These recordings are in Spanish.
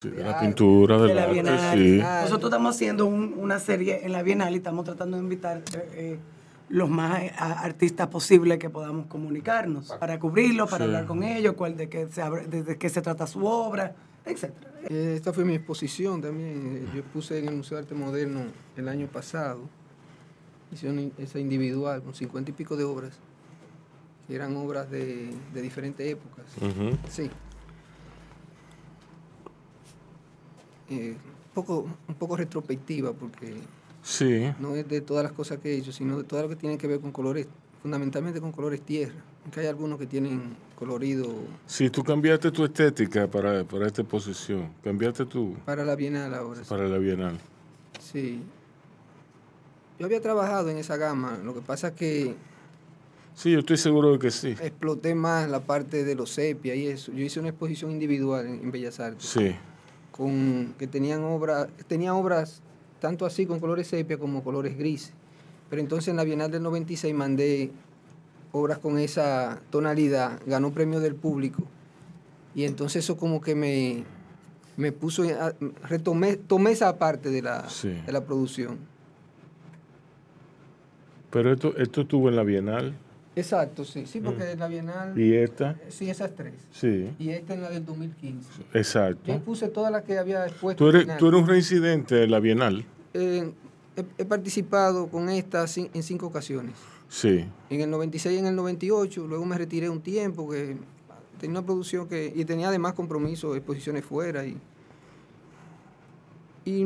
de la pintura, del de la arte, Bienal. sí. Nosotros estamos haciendo un- una serie en la Bienal y estamos tratando de invitar eh, eh, los más eh, a- artistas posibles que podamos comunicarnos para cubrirlo, para Sí. hablar con ellos, cuál de qué se abre- de, de qué se trata su obra, etcétera. Eh, Esta fue mi exposición también. Yo puse en el Museo de Arte Moderno el año pasado. Hice una in- esa individual con cincuenta y pico de obras, que eran obras de, de diferentes épocas. Sí. Eh, un, poco, un poco retrospectiva, porque Sí, no es de todas las cosas que he hecho, sino de todo lo que tiene que ver con colores, fundamentalmente con colores tierra. Aunque hay algunos que tienen colorido sí, tú cambiaste tu estética para, para esta exposición, cambiaste tu para la Bienal ahora. sí. para la Bienal. Sí. Yo había trabajado en esa gama, lo que pasa es que Sí, yo estoy seguro de que sí. exploté más la parte de los sepia y eso. Yo hice una exposición individual en, en Bellas Artes, Sí, con, que tenían obras, tenía obras tanto así con colores sepia como colores grises. Pero entonces en la Bienal del 96 mandé obras con esa tonalidad, ganó premio del público. Y entonces eso como que me, me puso, a- retomé, tomé esa parte de la, Sí. de la producción. pero esto, esto estuvo en la Bienal Exacto, sí, sí, porque la Bienal, y esta, sí, esas tres. sí, Y esta es la del 2015. Yo exacto. puse todas las que había expuesto. Tú eres, tú eres un reincidente de la Bienal. Eh, he, he participado con esta en cinco ocasiones. Sí, En el 96 y en el 98, luego me retiré un tiempo, que tenía una producción que, y tenía además compromisos, exposiciones fuera. Y, y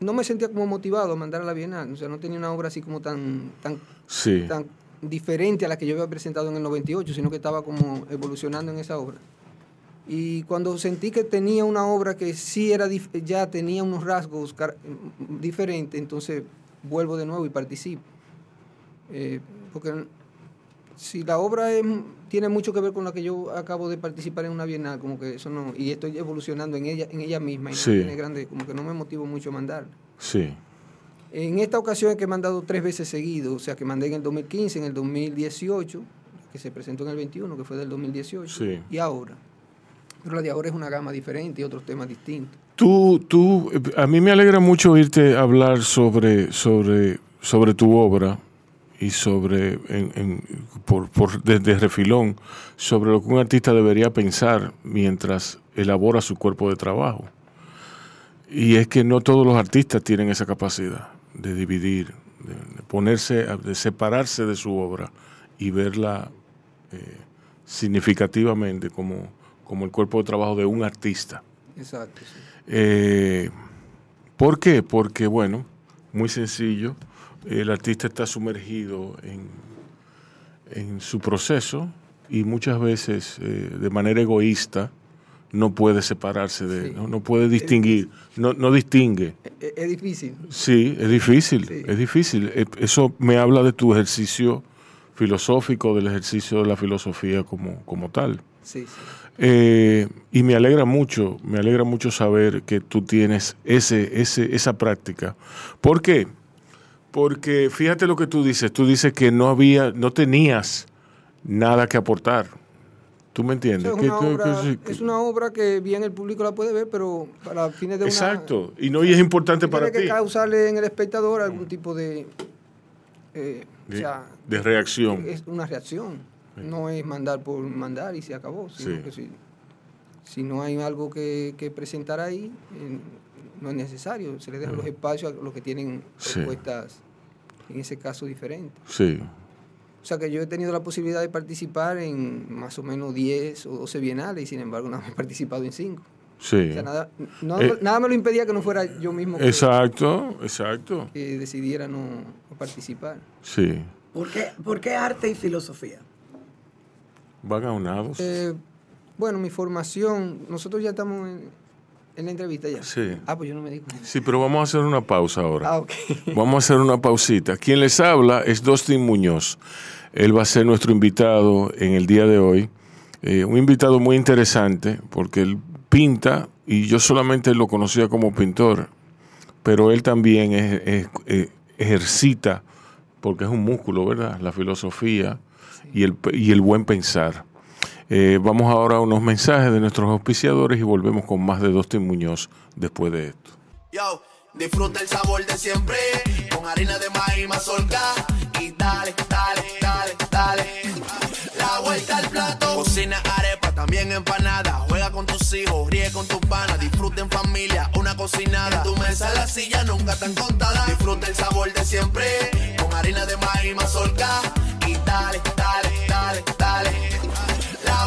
no me sentía como motivado a mandar a la Bienal, o sea, no tenía una obra así como tan, tan, sí. tan diferente a la que yo había presentado en el 98, sino que estaba como evolucionando en esa obra. Y cuando sentí que tenía una obra que sí era ya tenía unos rasgos diferentes, entonces vuelvo de nuevo y participo. Eh, porque si la obra es- tiene mucho que ver con la que yo acabo de participar en una bienal, como que eso no, y estoy evolucionando en ella, en ella misma, y no Sí. tiene grande, como que no me motivo mucho a mandarla. Sí, En esta ocasión es que he mandado tres veces seguido, o sea que mandé en el 2015, en el 2018, que se presentó en el 21, que fue del 2018, Sí. y ahora. Pero la de ahora es una gama diferente y otros temas distintos. Tú, tú, eh, a mí me alegra mucho oírte hablar sobre, sobre, sobre tu obra y sobre, en- en- por, por- desde refilón, sobre lo que un artista debería pensar mientras elabora su cuerpo de trabajo. Y es que no todos los artistas tienen esa capacidad de dividir, de, de ponerse, de separarse de su obra y verla eh, significativamente como, como el cuerpo de trabajo de un artista. Exacto. sí. Eh, ¿Por qué? Porque, bueno, muy sencillo, el artista está sumergido en, en su proceso y muchas veces eh, de manera egoísta no puede separarse de, Sí. no, no puede distinguir, no, no distingue. Es, es difícil. Sí, es difícil, Sí. es difícil. Eh, Eso me habla de tu ejercicio filosófico, del ejercicio de la filosofía como, como tal. Sí, sí. Eh, y me alegra mucho, me alegra mucho saber que tú tienes ese, ese, esa práctica. ¿Por qué? Porque fíjate lo que tú dices, tú dices que no había, no tenías nada que aportar. ¿Tú me O entiendes? sea, es, una obra, que sí, es una obra que bien el público la puede ver, pero para fines de una... Exacto, y no y es importante para ti. que causarle en el espectador algún tipo de... eh, o De, sea, de reacción. es una reacción. No es mandar por mandar y se acabó. Sino Sí. que si, si no hay algo que, que presentar ahí, eh, no es necesario. Se le dejan los espacios a los que tienen Sí. propuestas, en ese caso, diferentes. Sí, O sea que yo he tenido la posibilidad de participar en más o menos 10 o 12 bienales y sin embargo no he participado en 5. sí. O sea, nada, no- Eh, nada me lo impedía que no fuera yo mismo que, Exacto, exacto. que decidiera no, no participar. Sí. ¿Por qué, por qué arte y filosofía? Van aunados. Eh, bueno, mi formación, nosotros ya estamos en, en la entrevista ya. Sí. Ah, pues yo no me di cuenta. Sí, pero vamos a hacer una pausa ahora. Ah, ok. Vamos a hacer una pausita. Quien les habla es Dustin Muñoz. Él va a ser nuestro invitado en el día de hoy. Eh, un invitado muy interesante porque él pinta y yo solamente lo conocía como pintor, pero él también es- es- eh, ejercita, porque es un músculo, ¿verdad? La filosofía y, el, y el buen pensar. Eh, vamos ahora a unos mensajes de nuestros auspiciadores y volvemos con más de Dustin Muñoz después de esto. Yo, disfruta el sabor de siempre con harina de maíz mazorca y dale, dale, dale, dale. La vuelta al plato, cocina arepa, también empanada. Juega con tus hijos, ríe con tus panas, disfruta en familia, una cocinada. En tu mesa la silla nunca tan contada. Disfruta el sabor de siempre con harina de maíz mazorca y dale, dale, dale, dale.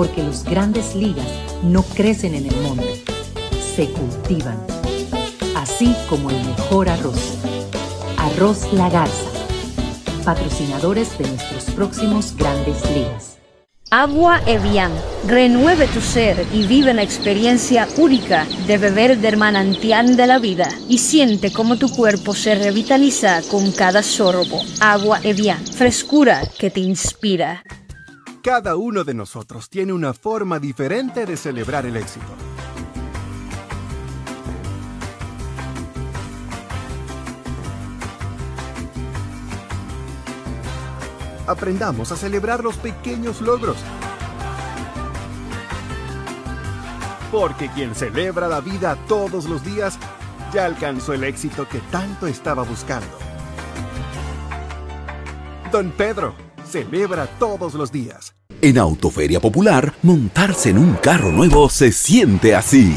Porque los grandes ligas no crecen en el monte, se cultivan. Así como el mejor arroz. Arroz La Garza. Patrocinadores de nuestros próximos grandes ligas. Agua Evian. Renueve tu ser y vive la experiencia única de beber del manantial de la vida y siente cómo tu cuerpo se revitaliza con cada sorbo. Agua Evian. Frescura que te inspira. Cada uno de nosotros tiene una forma diferente de celebrar el éxito. Aprendamos a celebrar los pequeños logros. Porque quien celebra la vida todos los días ya alcanzó el éxito que tanto estaba buscando. Don Pedro, celebra todos los días. En Autoferia Popular, montarse en un carro nuevo se siente así.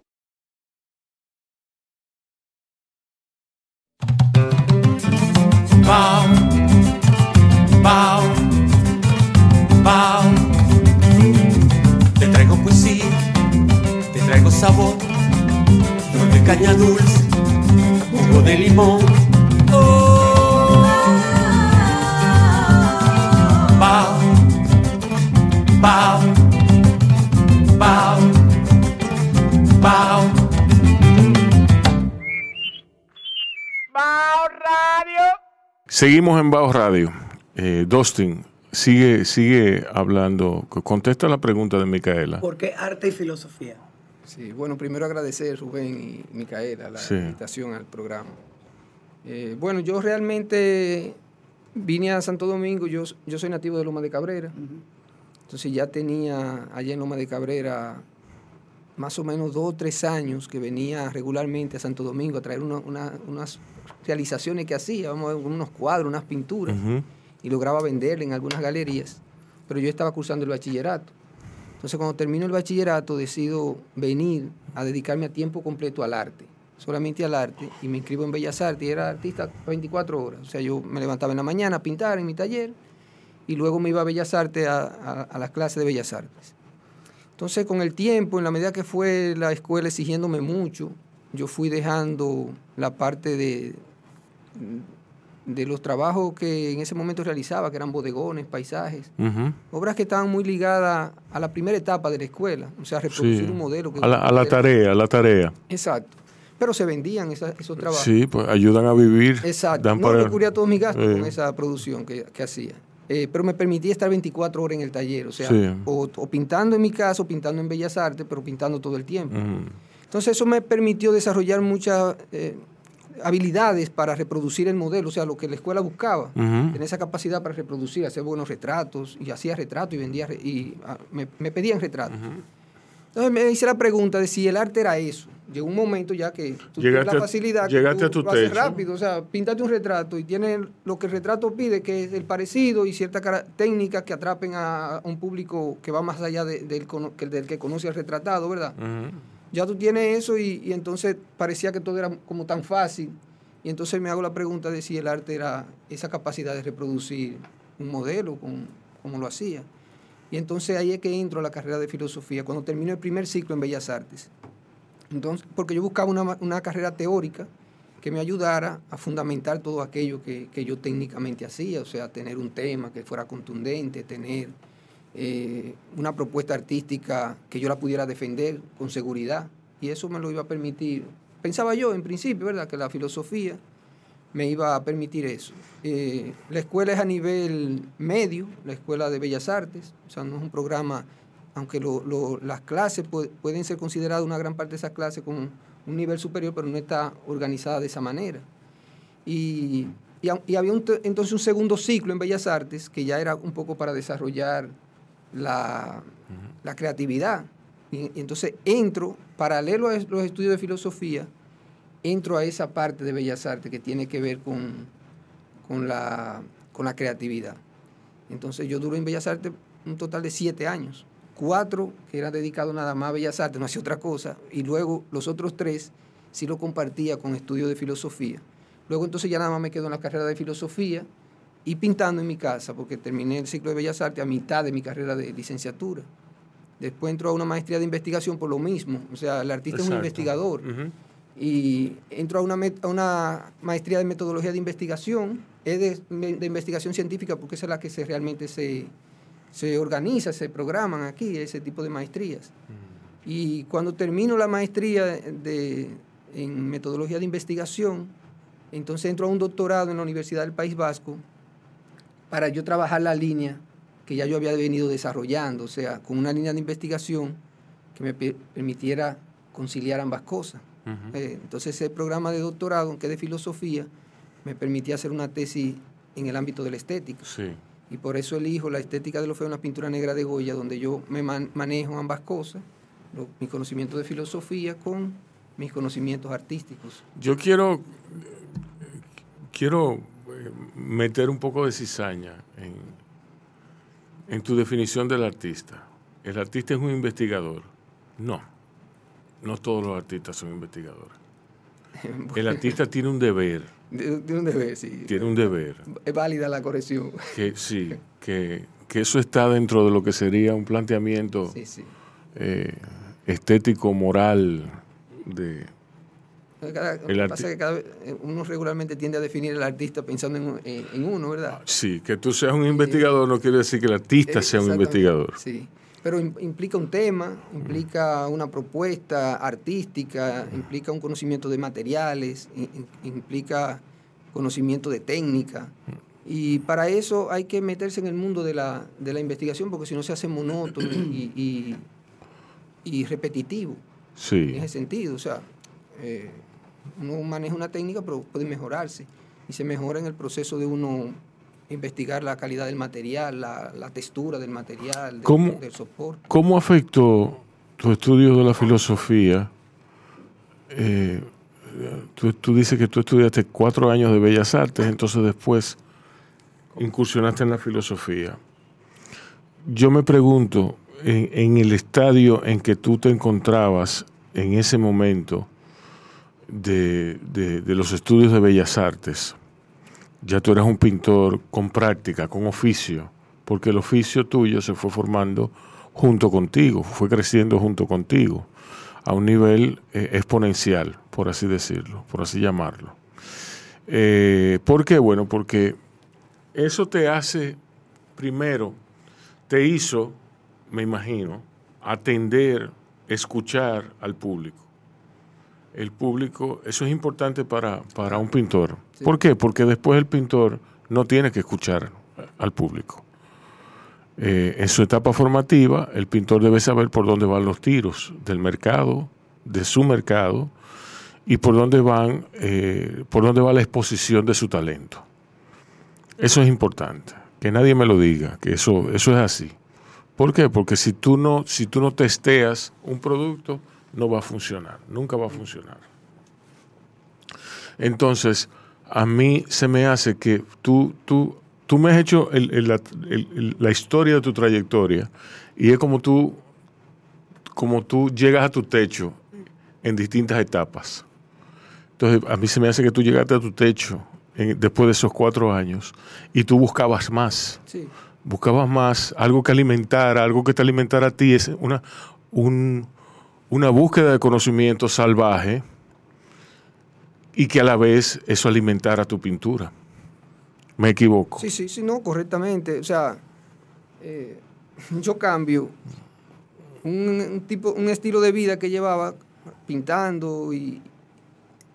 Seguimos en Bajo Radio. Eh, Dustin, sigue, sigue hablando. Contesta la pregunta de Micaela. ¿Por qué arte y filosofía? Sí, bueno, primero agradecer Rubén y Micaela la Sí. invitación al programa. Eh, bueno, yo realmente vine a Santo Domingo, yo, yo soy nativo de Loma de Cabrera, entonces ya tenía allá en Loma de Cabrera más o menos dos o tres años que venía regularmente a Santo Domingo a traer una- una- unas realizaciones que hacía, vamos a ver, unos cuadros, unas pinturas, y lograba venderle en algunas galerías, pero yo estaba cursando el bachillerato. Entonces cuando termino el bachillerato decido venir a dedicarme a tiempo completo al arte, solamente al arte, y me inscribo en Bellas Artes y era artista 24 horas. O sea, yo me levantaba en la mañana a pintar en mi taller y luego me iba a Bellas Artes a, a- a las clases de Bellas Artes. Entonces con el tiempo, en la medida que fue la escuela exigiéndome mucho, yo fui dejando la parte de, de los trabajos que en ese momento realizaba, que eran bodegones, paisajes, obras que estaban muy ligadas a la primera etapa de la escuela, o sea, reproducir Sí. un modelo. Que A la, a la tarea, a la tarea. Exacto. Pero se vendían esa- esos trabajos. Sí, pues ayudan a vivir. Exacto. dan No, para- cubría todos mis gastos Eh. con esa producción que, que hacía. Eh, pero me permitía estar 24 horas en el taller, o sea, Sí. o, o pintando en mi casa, o pintando en Bellas Artes, pero pintando todo el tiempo. Entonces eso me permitió desarrollar muchas eh, habilidades para reproducir el modelo, o sea, lo que la escuela buscaba. Tener esa capacidad para reproducir, hacer buenos retratos, y hacía retratos y vendía, y ah, me, me pedían retratos. Entonces me hice la pregunta de si el arte era eso. Llegó un momento ya que tú tienes Llegaste la a- facilidad que llegaste tú a tu lo haces rápido. O sea, píntate un retrato y tienes lo que el retrato pide, que es el parecido y ciertas técnicas que atrapen a un público que va más allá de- del, del que conoce al retratado, ¿verdad? Ya tú tienes eso y, entonces parecía que todo era como tan fácil. Y entonces me hago la pregunta de si el arte era esa capacidad de reproducir un modelo con- como lo hacía. Y entonces ahí es que entro a la carrera de filosofía, cuando termino el primer ciclo en Bellas Artes. Entonces, porque yo buscaba una, una carrera teórica que me ayudara a fundamentar todo aquello que, que yo técnicamente hacía, o sea, tener un tema que fuera contundente, tener eh, una propuesta artística que yo la pudiera defender con seguridad. Y eso me lo iba a permitir, pensaba yo en principio, ¿verdad? Que la filosofía me iba a permitir eso. Eh, la escuela es a nivel medio, la Escuela de Bellas Artes, o sea, no es un programa, aunque las clases pu- pueden ser consideradas, una gran parte de esas clases con un nivel superior, pero no está organizada de esa manera. Y, había entonces un segundo ciclo en Bellas Artes que ya era un poco para desarrollar la, la creatividad. Y, y entonces entro, paralelo a los estudios de filosofía, entro a esa parte de Bellas Artes que tiene que ver con, con, la, con la creatividad. Entonces yo duré en Bellas Artes un total de siete años. Cuatro que era dedicado nada más a Bellas Artes, no hacía otra cosa. Y luego los otros tres sí lo compartía con estudios de filosofía. Luego entonces ya nada más me quedo en la carrera de filosofía y pintando en mi casa, porque terminé el ciclo de Bellas Artes a mitad de mi carrera de licenciatura. Después entro a una maestría de investigación por lo mismo. O sea, el artista es un Exacto. investigador Ujú. y entro a una, a una maestría de metodología de investigación, es de, de investigación científica porque esa es la que se, realmente se, se organiza, se programan aquí, ese tipo de maestrías. Y cuando termino la maestría de, en metodología de investigación, entonces entro a un doctorado en la Universidad del País Vasco para yo trabajar la línea que ya yo había venido desarrollando, o sea, con una línea de investigación que me pe- permitiera conciliar ambas cosas. Eh, entonces ese programa de doctorado, aunque de filosofía, me permitía hacer una tesis en el ámbito de la estética. Sí. Y por eso elijo la estética de lo feo en la pintura negra de Goya, donde yo me man- manejo ambas cosas, lo- mis conocimientos de filosofía con mis conocimientos artísticos. Yo quiero, quiero meter un poco de cizaña en, en tu definición del artista. ¿El artista es un investigador? No, no todos los artistas son investigadores. El artista tiene un deber, De, de un deber, sí. tiene un deber, Es válida la corrección. que sí, que, que eso está dentro de lo que sería un planteamiento Sí, sí. eh, estético, moral, de, Cada- El lo que arti- pasa es que cada eh, uno regularmente tiende a definir al artista pensando en, en- en uno, ¿verdad? Sí, que tú seas un investigador no quiere decir que el artista Eh, sea un investigador. Sí, pero im- implica un tema, implica una propuesta artística, implica un conocimiento de materiales, implica conocimiento de técnica. Y para eso hay que meterse en el mundo de la, de la investigación, porque si no se hace monótono y, y- y repetitivo en Sí, ese sentido. O sea, eh, uno maneja una técnica, pero puede mejorarse. Y se mejora en el proceso de uno investigar la calidad del material, la, la textura del material, del, ¿Cómo? del soporte. ¿cómo afectó tu estudio de la filosofía? Eh, tú, tú dices que tú estudiaste cuatro años de Bellas Artes, entonces después incursionaste en la filosofía. Yo me pregunto, en, en el estadio en que tú te encontrabas en ese momento de, de- los estudios de Bellas Artes, ya tú eras un pintor con práctica, con oficio, porque el oficio tuyo se fue formando junto contigo, fue creciendo junto contigo, a un nivel eh, exponencial, por así decirlo, por así llamarlo. Eh, ¿Por qué? Bueno, porque eso te hace, primero, te hizo, me imagino, atender, escuchar al público. El público, eso es importante para, para un pintor. ¿Por qué? Porque después el pintor no tiene que escuchar al público. Eh, en su etapa formativa, el pintor debe saber por dónde van los tiros del mercado, de su mercado, y por dónde van, eh, por dónde va la exposición de su talento. Eso es importante, que nadie me lo diga, que eso, eso es así. ¿Por qué? Porque si tú no, si tú no testeas un producto, no va a funcionar, nunca va a funcionar. Entonces, a mí se me hace que tú, tú, tú me has hecho el- el- la, el- la historia de tu trayectoria y es como tú, como tú llegas a tu techo en distintas etapas. Entonces, a mí se me hace que tú llegaste a tu techo en- después de esos cuatro años y tú buscabas más Sí. buscabas más, algo que alimentara, algo que te alimentara a ti, es una, un- una búsqueda de conocimiento salvaje y que a la vez eso alimentara tu pintura. Me equivoco. Sí, sí, sí, no, correctamente. O sea, eh, yo cambio un, un tipo, un estilo de vida que llevaba pintando y,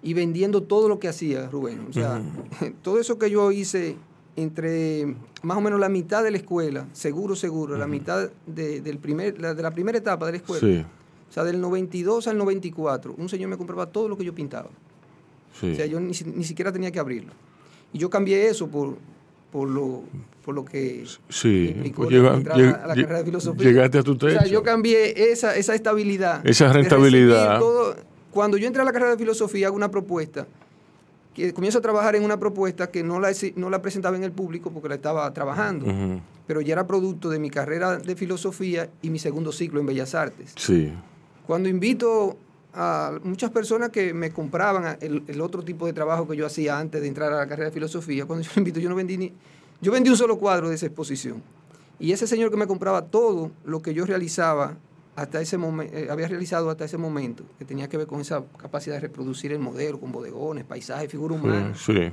y vendiendo todo lo que hacía Rubén. O sea, todo eso que yo hice entre más o menos la mitad de la escuela, seguro, seguro, la mitad de, del primer, la- de la primera etapa de la escuela. Sí, O sea, del 92 al 94, un señor me compraba todo lo que yo pintaba. sí. O sea, yo ni, ni siquiera tenía que abrirlo. Y yo cambié eso por, por, lo, por lo que Sí, implicó pues llega- entrar lleg- a, la carrera de filosofía. llegaste a tu O sea, techo. yo cambié esa, esa estabilidad. Esa rentabilidad. todo. Cuando yo entré a la carrera de filosofía, hago una propuesta, que comienzo a trabajar en una propuesta que no la, no la presentaba en el público porque la estaba trabajando, pero ya era producto de mi carrera de filosofía y mi segundo ciclo en Bellas Artes. Sí, Cuando invito a muchas personas que me compraban el, el otro tipo de trabajo que yo hacía antes de entrar a la carrera de filosofía, cuando yo lo invito, yo no vendí ni. Yo vendí un solo cuadro de esa exposición. Y ese señor que me compraba todo lo que yo realizaba hasta ese momento, había realizado hasta ese momento, que tenía que ver con esa capacidad de reproducir el modelo, con bodegones, paisajes, figuras humanas. sí, sí.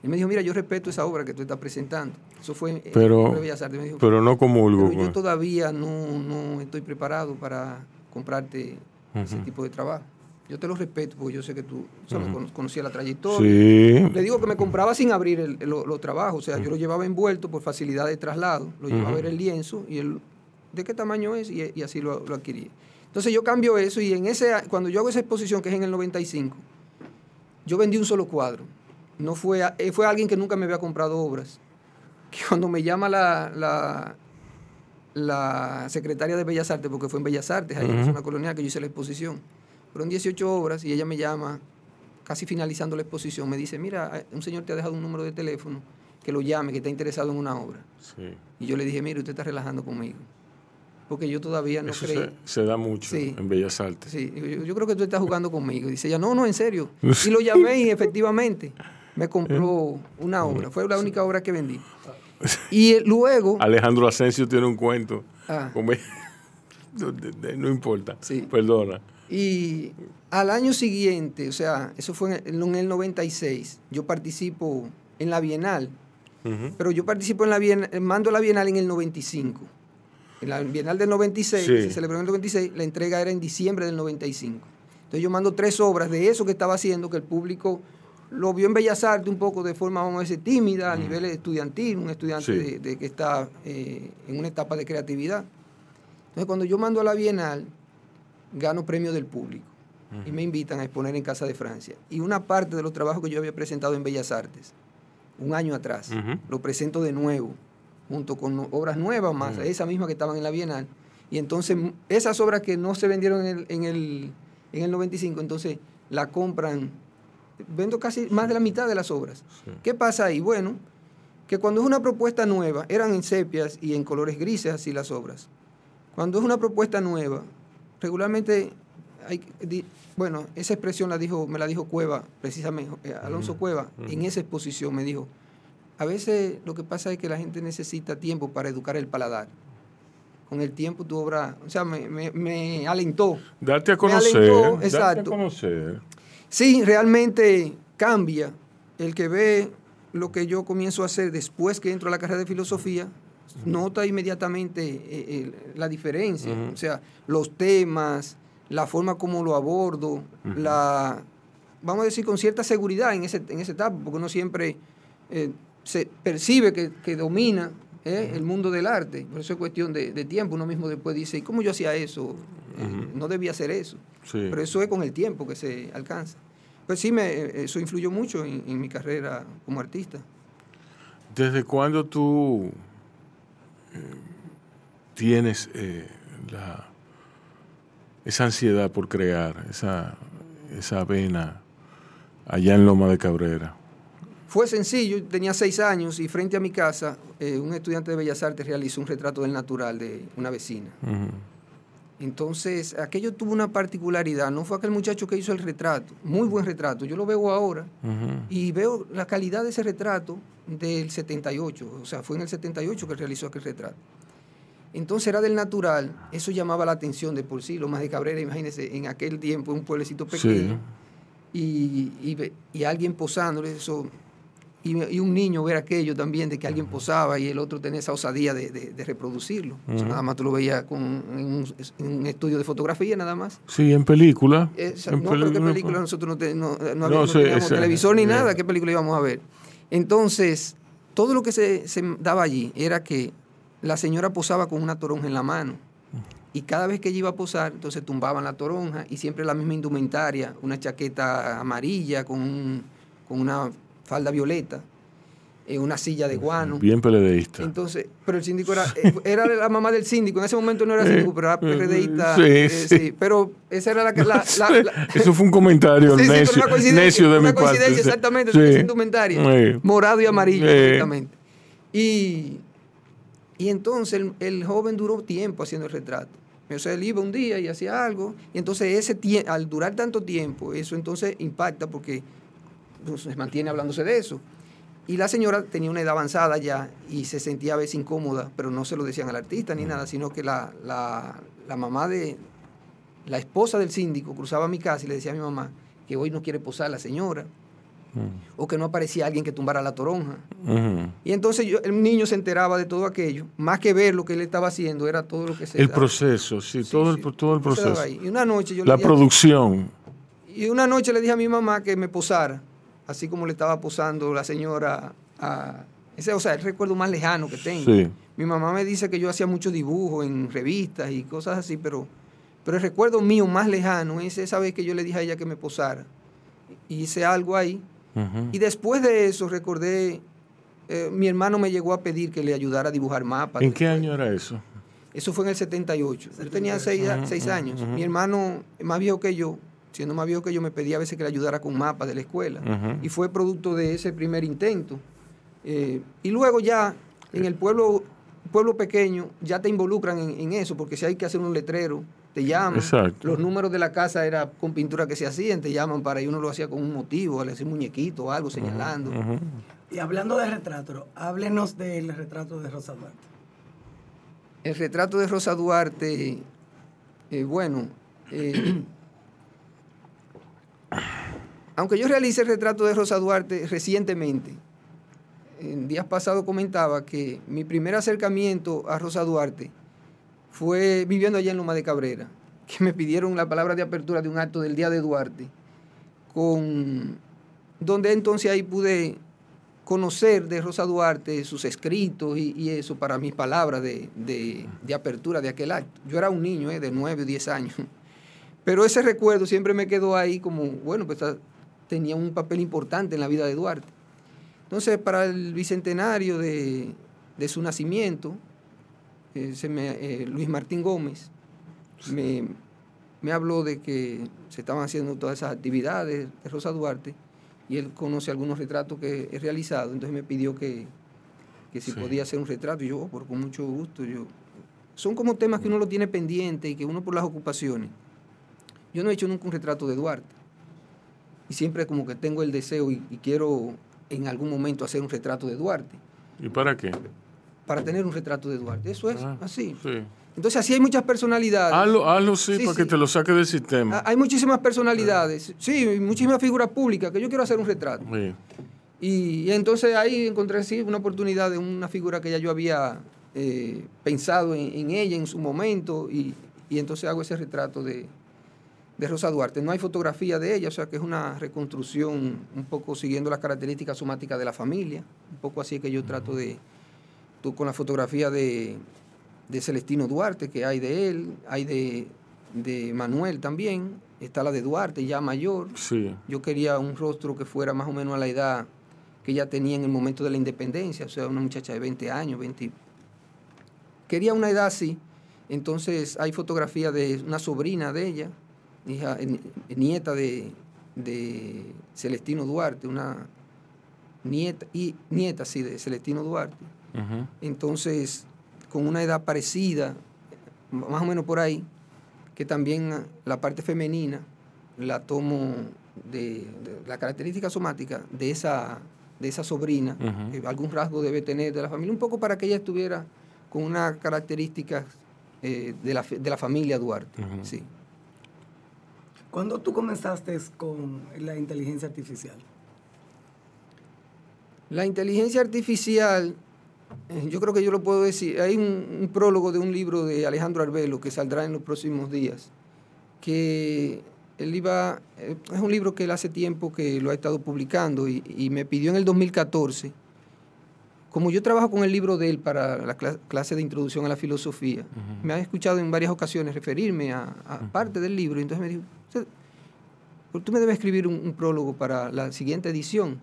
Él me dijo, mira, yo respeto esa obra que tú estás presentando. Eso fue Pero, en Bellas Artes. Me dijo, pero no comulgo. pero yo con- todavía no, no estoy preparado para comprarte ese tipo de trabajo. Yo te lo respeto porque yo sé que tú o sea, cono- conocías la trayectoria. Sí. Le digo que me compraba sin abrir el- el- los trabajos, o sea, yo lo llevaba envuelto por facilidad de traslado, lo llevaba a ver el lienzo y el de qué tamaño es y, y así lo, lo adquirí. Entonces yo cambio eso y en ese cuando yo hago esa exposición que es en el 95, yo vendí un solo cuadro. No fue, eh, fue alguien que nunca me había comprado obras. Que cuando me llama la, la, la secretaria de Bellas Artes, porque fue en Bellas Artes, ahí en la Ujú. zona colonial que yo hice la exposición, fueron 18 obras y ella me llama casi finalizando la exposición, me dice, mira, un señor te ha dejado un número de teléfono, que lo llame, que está interesado en una obra. Sí. Y yo le dije, mire, usted está relajando conmigo. Porque yo todavía no Eso creí. se, se da mucho Sí. en Bellas Artes. Sí, yo, yo creo que tú estás jugando conmigo. Dice ella, no, no, en serio. Y lo llamé y efectivamente me compró una obra. Fue la única obra que vendí. Y luego, Alejandro Asensio tiene un cuento. Ah. no, importa. Sí. Perdona. y al año siguiente, o sea, eso fue en el, en el 96, yo participo en la Bienal. Pero yo participo en la Bienal, mando la Bienal en el 95. En la Bienal del 96, Sí. que se celebró en el 96, la entrega era en diciembre del 95. Entonces yo mando tres obras de eso que estaba haciendo, que el público lo vio en Bellas Artes un poco de forma, vamos a decir, tímida, a nivel estudiantil, un estudiante Sí. de, de que está eh, en una etapa de creatividad. Entonces cuando yo mando a la Bienal, gano premio del público y me invitan a exponer en Casa de Francia. Y una parte de los trabajos que yo había presentado en Bellas Artes, un año atrás, Ujú. lo presento de nuevo, junto con obras nuevas más, Ujú. esa misma que estaban en la Bienal. Y entonces esas obras que no se vendieron en el, en el, en el 95, entonces la compran, vendo casi más de la mitad de las obras. Sí. ¿Qué pasa ahí? Bueno, que cuando es una propuesta nueva, eran en sepias y en colores grises así las obras. Cuando es una propuesta nueva, regularmente hay, di- bueno, esa expresión la dijo, me la dijo Cueva, precisamente, eh, Alonso Cueva, en esa exposición me dijo, a veces lo que pasa es que la gente necesita tiempo para educar el paladar. Con el tiempo tu obra, o sea, me, me- me alentó. Darte a Me conocer. darte a conocer. Sí, realmente cambia. El que ve lo que yo comienzo a hacer después que entro a la carrera de filosofía, nota inmediatamente eh, eh, la diferencia. O sea, los temas, la forma como lo abordo, la, vamos a decir, con cierta seguridad en, ese, en esa etapa, porque uno siempre eh, se percibe que, que domina el mundo del arte. Por eso es cuestión de, de tiempo. Uno mismo después dice, ¿y cómo yo hacía eso? No debía hacer eso. Sí. Pero eso es con el tiempo que se alcanza. Pues sí, me, eso influyó mucho en, en mi carrera como artista. ¿Desde cuándo tú eh, tienes eh, la, esa ansiedad por crear, esa, esa vena allá en Loma de Cabrera? Fue sencillo, tenía seis años y frente a mi casa eh, un estudiante de Bellas Artes realizó un retrato del natural de una vecina. Entonces, aquello tuvo una particularidad, no fue aquel muchacho que hizo el retrato, muy buen retrato, yo lo veo ahora y veo la calidad de ese retrato del 78, o sea, fue en el 78 que realizó aquel retrato. Entonces era del natural, eso llamaba la atención de por sí, Lomas de Cabrera, imagínense, en aquel tiempo un pueblecito pequeño y, y ve- y alguien posándole eso, y, y un niño ver aquello también, de que alguien posaba y el otro tenía esa osadía de, de- de reproducirlo. O sea, Ujú. nada más tú lo veías con, en, un, en un estudio de fotografía, nada más. Sí, en película. Esa- En no, pero qué película nosotros no, te- no, no sí, teníamos esa- televisor ni nada, ¿qué película íbamos a ver? Entonces, todo lo que se, se daba allí era que la señora posaba con una toronja en la mano. Y cada vez que ella iba a posar, entonces tumbaban la toronja y siempre la misma indumentaria, una chaqueta amarilla con, un- con una falda violeta, eh, una silla de guano. Bien peledeísta. Entonces, pero el síndico era, eh, era la mamá del síndico. En ese momento no era síndico, pero era PRDista. Sí, eh, sí. Pero esa era la que. La, la- la- Eso fue un comentario Sí, sí, necio, una coincidencia, necio de una mi parte. coincidencia, sí. exactamente, Sí. esa indumentaria. Sí. Morado y amarillo, Sí. exactamente. Y, y entonces el, el joven duró tiempo haciendo el retrato. O sea, él iba un día y hacía algo, y entonces ese al durar tanto tiempo, eso entonces impacta porque se mantiene hablándose de eso. Y la señora tenía una edad avanzada ya y se sentía a veces incómoda, pero no se lo decían al artista ni nada, sino que la, la- la mamá de, la esposa del síndico cruzaba mi casa y le decía a mi mamá que hoy no quiere posar la señora, o que no aparecía alguien que tumbara la toronja. Ujú. Y entonces yo- el niño se enteraba de todo aquello, más que ver lo que él estaba haciendo, era todo lo que se El proceso, sí, todo, El, todo el proceso. Y una noche yo le La dije a- producción. y una noche le dije a mi mamá que me posara, así como le estaba posando la señora a... Ese, o sea, el recuerdo más lejano que tengo. Sí. Mi mamá me dice que yo hacía mucho dibujo en revistas y cosas así, pero, pero el recuerdo mío más lejano es esa vez que yo le dije a ella que me posara. Hice algo ahí. Y después de eso recordé, eh, mi hermano me llegó a pedir que le ayudara a dibujar mapas. ¿En qué año era eso? Eso fue en el 78. Yo tenía seis, a- Ujú, seis ujú, años. Mi hermano, más viejo que yo, siendo más viejo que yo, me pedía a veces que le ayudara con mapas de la escuela. Y fue producto de ese primer intento. Eh, y luego ya, en el pueblo, pueblo pequeño, ya te involucran en, en eso, porque si hay que hacer un letrero, te llaman. Exacto. Los números de la casa era con pintura que se hacían, te llaman para y uno lo hacía con un motivo, le hacía un muñequito o algo señalando. Y hablando de retrato, háblenos del retrato de Rosa Duarte. El retrato de Rosa Duarte, eh, bueno, eh, aunque yo realicé el retrato de Rosa Duarte recientemente, en días pasados comentaba que mi primer acercamiento a Rosa Duarte fue viviendo allá en Loma de Cabrera, que me pidieron la palabra de apertura de un acto del Día de Duarte, con, donde entonces ahí pude conocer de Rosa Duarte sus escritos y, eso para mis palabras de, de- apertura de aquel acto. Yo era un niño eh, de 9 o 10 años, pero ese recuerdo siempre me quedó ahí como, bueno, pues tenía un papel importante en la vida de Duarte. Entonces, para el bicentenario de, de su nacimiento, eh, se me- eh, Luis Martín Gómez me, me habló de que se estaban haciendo todas esas actividades de Rosa Duarte y él conoce algunos retratos que he realizado, entonces me pidió que, que si Sí. podía hacer un retrato, y yo, "Oh, por con mucho gusto. Yo, son como temas que uno lo tiene pendiente y que uno por las ocupaciones. Yo no he hecho nunca un retrato de Duarte. Y siempre como que tengo el deseo y, y quiero en algún momento hacer un retrato de Duarte, ¿Y para qué? para tener un retrato de Duarte. Eso es Ah, así. Sí. Entonces así hay muchas personalidades. Hazlo, hazlo sí, Sí, para que te lo saque del sistema. Ah, Hay muchísimas personalidades, sí, muchísimas figuras públicas que yo quiero hacer un retrato. Y entonces ahí encontré sí una oportunidad de una figura que ya yo había eh, pensado en, en ella en su momento y, y entonces hago ese retrato de, de Rosa Duarte. No hay fotografía de ella, o sea que es una reconstrucción un poco siguiendo las características somáticas de la familia. Un poco así es que yo trato de, tú con la fotografía de, de Celestino Duarte que hay de él, hay de, de Manuel también, está la de Duarte ya mayor. Sí. Yo quería un rostro que fuera más o menos a la edad que ella tenía en el momento de la independencia, o sea, una muchacha de 20 años, 20. Quería una edad así. Entonces hay fotografía de una sobrina de ella, hija, eh, nieta de, de Celestino Duarte, una nieta, y nieta, sí, de Celestino Duarte. Entonces, con una edad parecida, más o menos por ahí, que también la parte femenina la tomo de, la característica somática de esa, de esa sobrina, que algún rasgo debe tener de la familia, un poco para que ella estuviera con una característica eh, de, la, de, la, familia Duarte. sí. ¿Cuándo tú comenzaste con la inteligencia artificial? La inteligencia artificial, eh, yo creo que yo lo puedo decir, hay un, prólogo de un libro de Alejandro Arbelo que saldrá en los próximos días, que él iba, eh, es un libro que él hace tiempo que lo ha estado publicando y, me pidió en el 2014, como yo trabajo con el libro de él para la clase de introducción a la filosofía, me ha escuchado en varias ocasiones referirme a, parte del libro, entonces me dijo, tú me debes escribir un prólogo para la siguiente edición.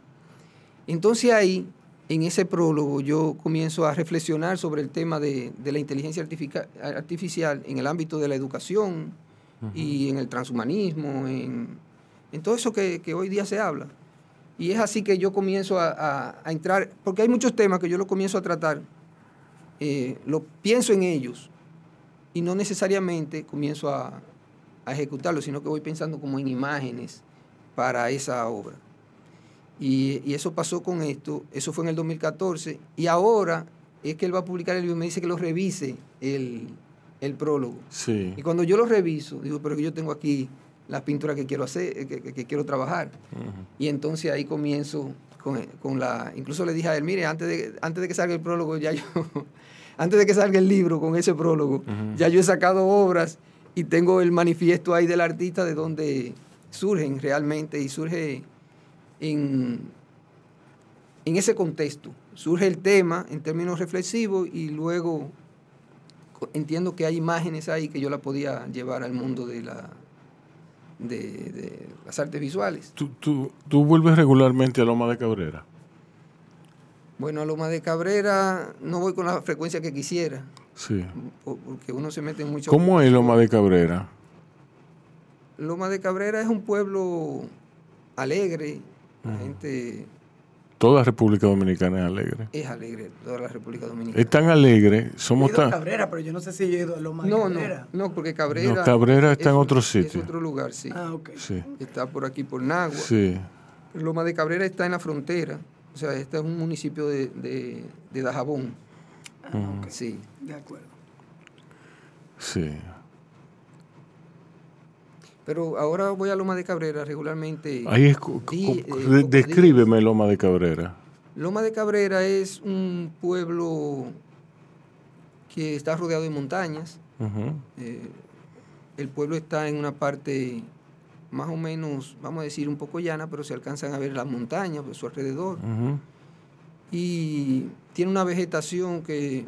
Entonces ahí, en ese prólogo, yo comienzo a reflexionar sobre el tema de, la inteligencia artificial en el ámbito de la educación y en el transhumanismo, en, todo eso que, hoy día se habla. Y es así que yo comienzo a, entrar, porque hay muchos temas que yo lo comienzo a tratar, eh, lo pienso en ellos y no necesariamente comienzo a, a ejecutarlos, sino que voy pensando como en imágenes para esa obra. Y, eso pasó con esto, eso fue en el 2014, y ahora es que él va a publicar el libro y me dice que lo revise el, prólogo. Y cuando yo lo reviso, digo, pero que yo tengo aquí las pinturas que quiero hacer, que, quiero trabajar. Y entonces ahí comienzo con, la, incluso le dije a él, mire, antes de, antes de que salga el prólogo, ya yo, antes de que salga el libro con ese prólogo, ya yo he sacado obras y tengo el manifiesto ahí del artista de donde surgen realmente y surge en, en ese contexto. Surge el tema en términos reflexivos y luego entiendo que hay imágenes ahí que yo la podía llevar al mundo de, la, de, las artes visuales. ¿Tú, tú, vuelves regularmente a Loma de Cabrera? Bueno, a Loma de Cabrera no voy con la frecuencia que quisiera. Sí. Porque uno se mete en mucho... ¿Cómo es Loma de Cabrera? Loma de Cabrera es un pueblo alegre, gente... Toda República Dominicana es alegre. Es alegre, toda la República Dominicana. Es tan alegre, somos tan... Cabrera, pero yo no sé si he ido a Loma no, Cabrera. No, no, porque Cabrera... Cabrera está en otro sitio. Es otro lugar, sí. Ah, ok. Sí. Está por aquí, por Nagua. Sí. Loma de Cabrera está en la frontera. O sea, este es un municipio de, de, de Dajabón. Ah, Sí. De acuerdo. Sí. Pero ahora voy a Loma de Cabrera regularmente. Ahí es, eh, descríbeme Loma de Cabrera. Loma de Cabrera es un pueblo que está rodeado de montañas. Eh, el pueblo está en una parte más o menos, vamos a decir, un poco llana, pero se alcanzan a ver las montañas por su alrededor. Y tiene una vegetación que,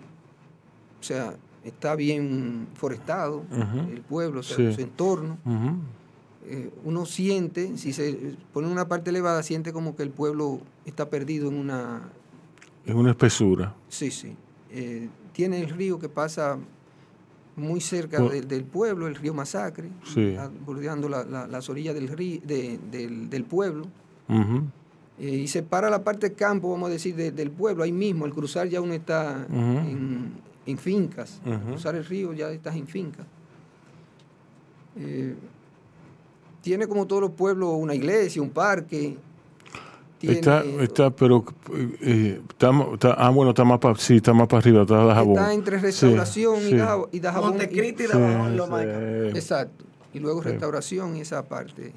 o sea, está bien forestado, el pueblo, su entorno. Eh, uno siente, si se pone una parte elevada, siente como que el pueblo está perdido en una... En una espesura. Sí, sí. Eh, tiene el río que pasa muy cerca del pueblo, el río Masacre, bordeando las orillas del, río, del, pueblo. Eh, y separa la parte campo, vamos a decir, del pueblo, ahí mismo. Al cruzar ya uno está en, en fincas. Cruzar el río ya estás en fincas. Eh, tiene como todos los pueblos una iglesia, un parque. Está, está, pero eh, está, ah, bueno, está más para, sí, está más para arriba, está Dajabón. Está entre restauración y, Dajabón, y Dajabón. Montecristi y Dajabón, lo Exacto. Y luego restauración y esa parte.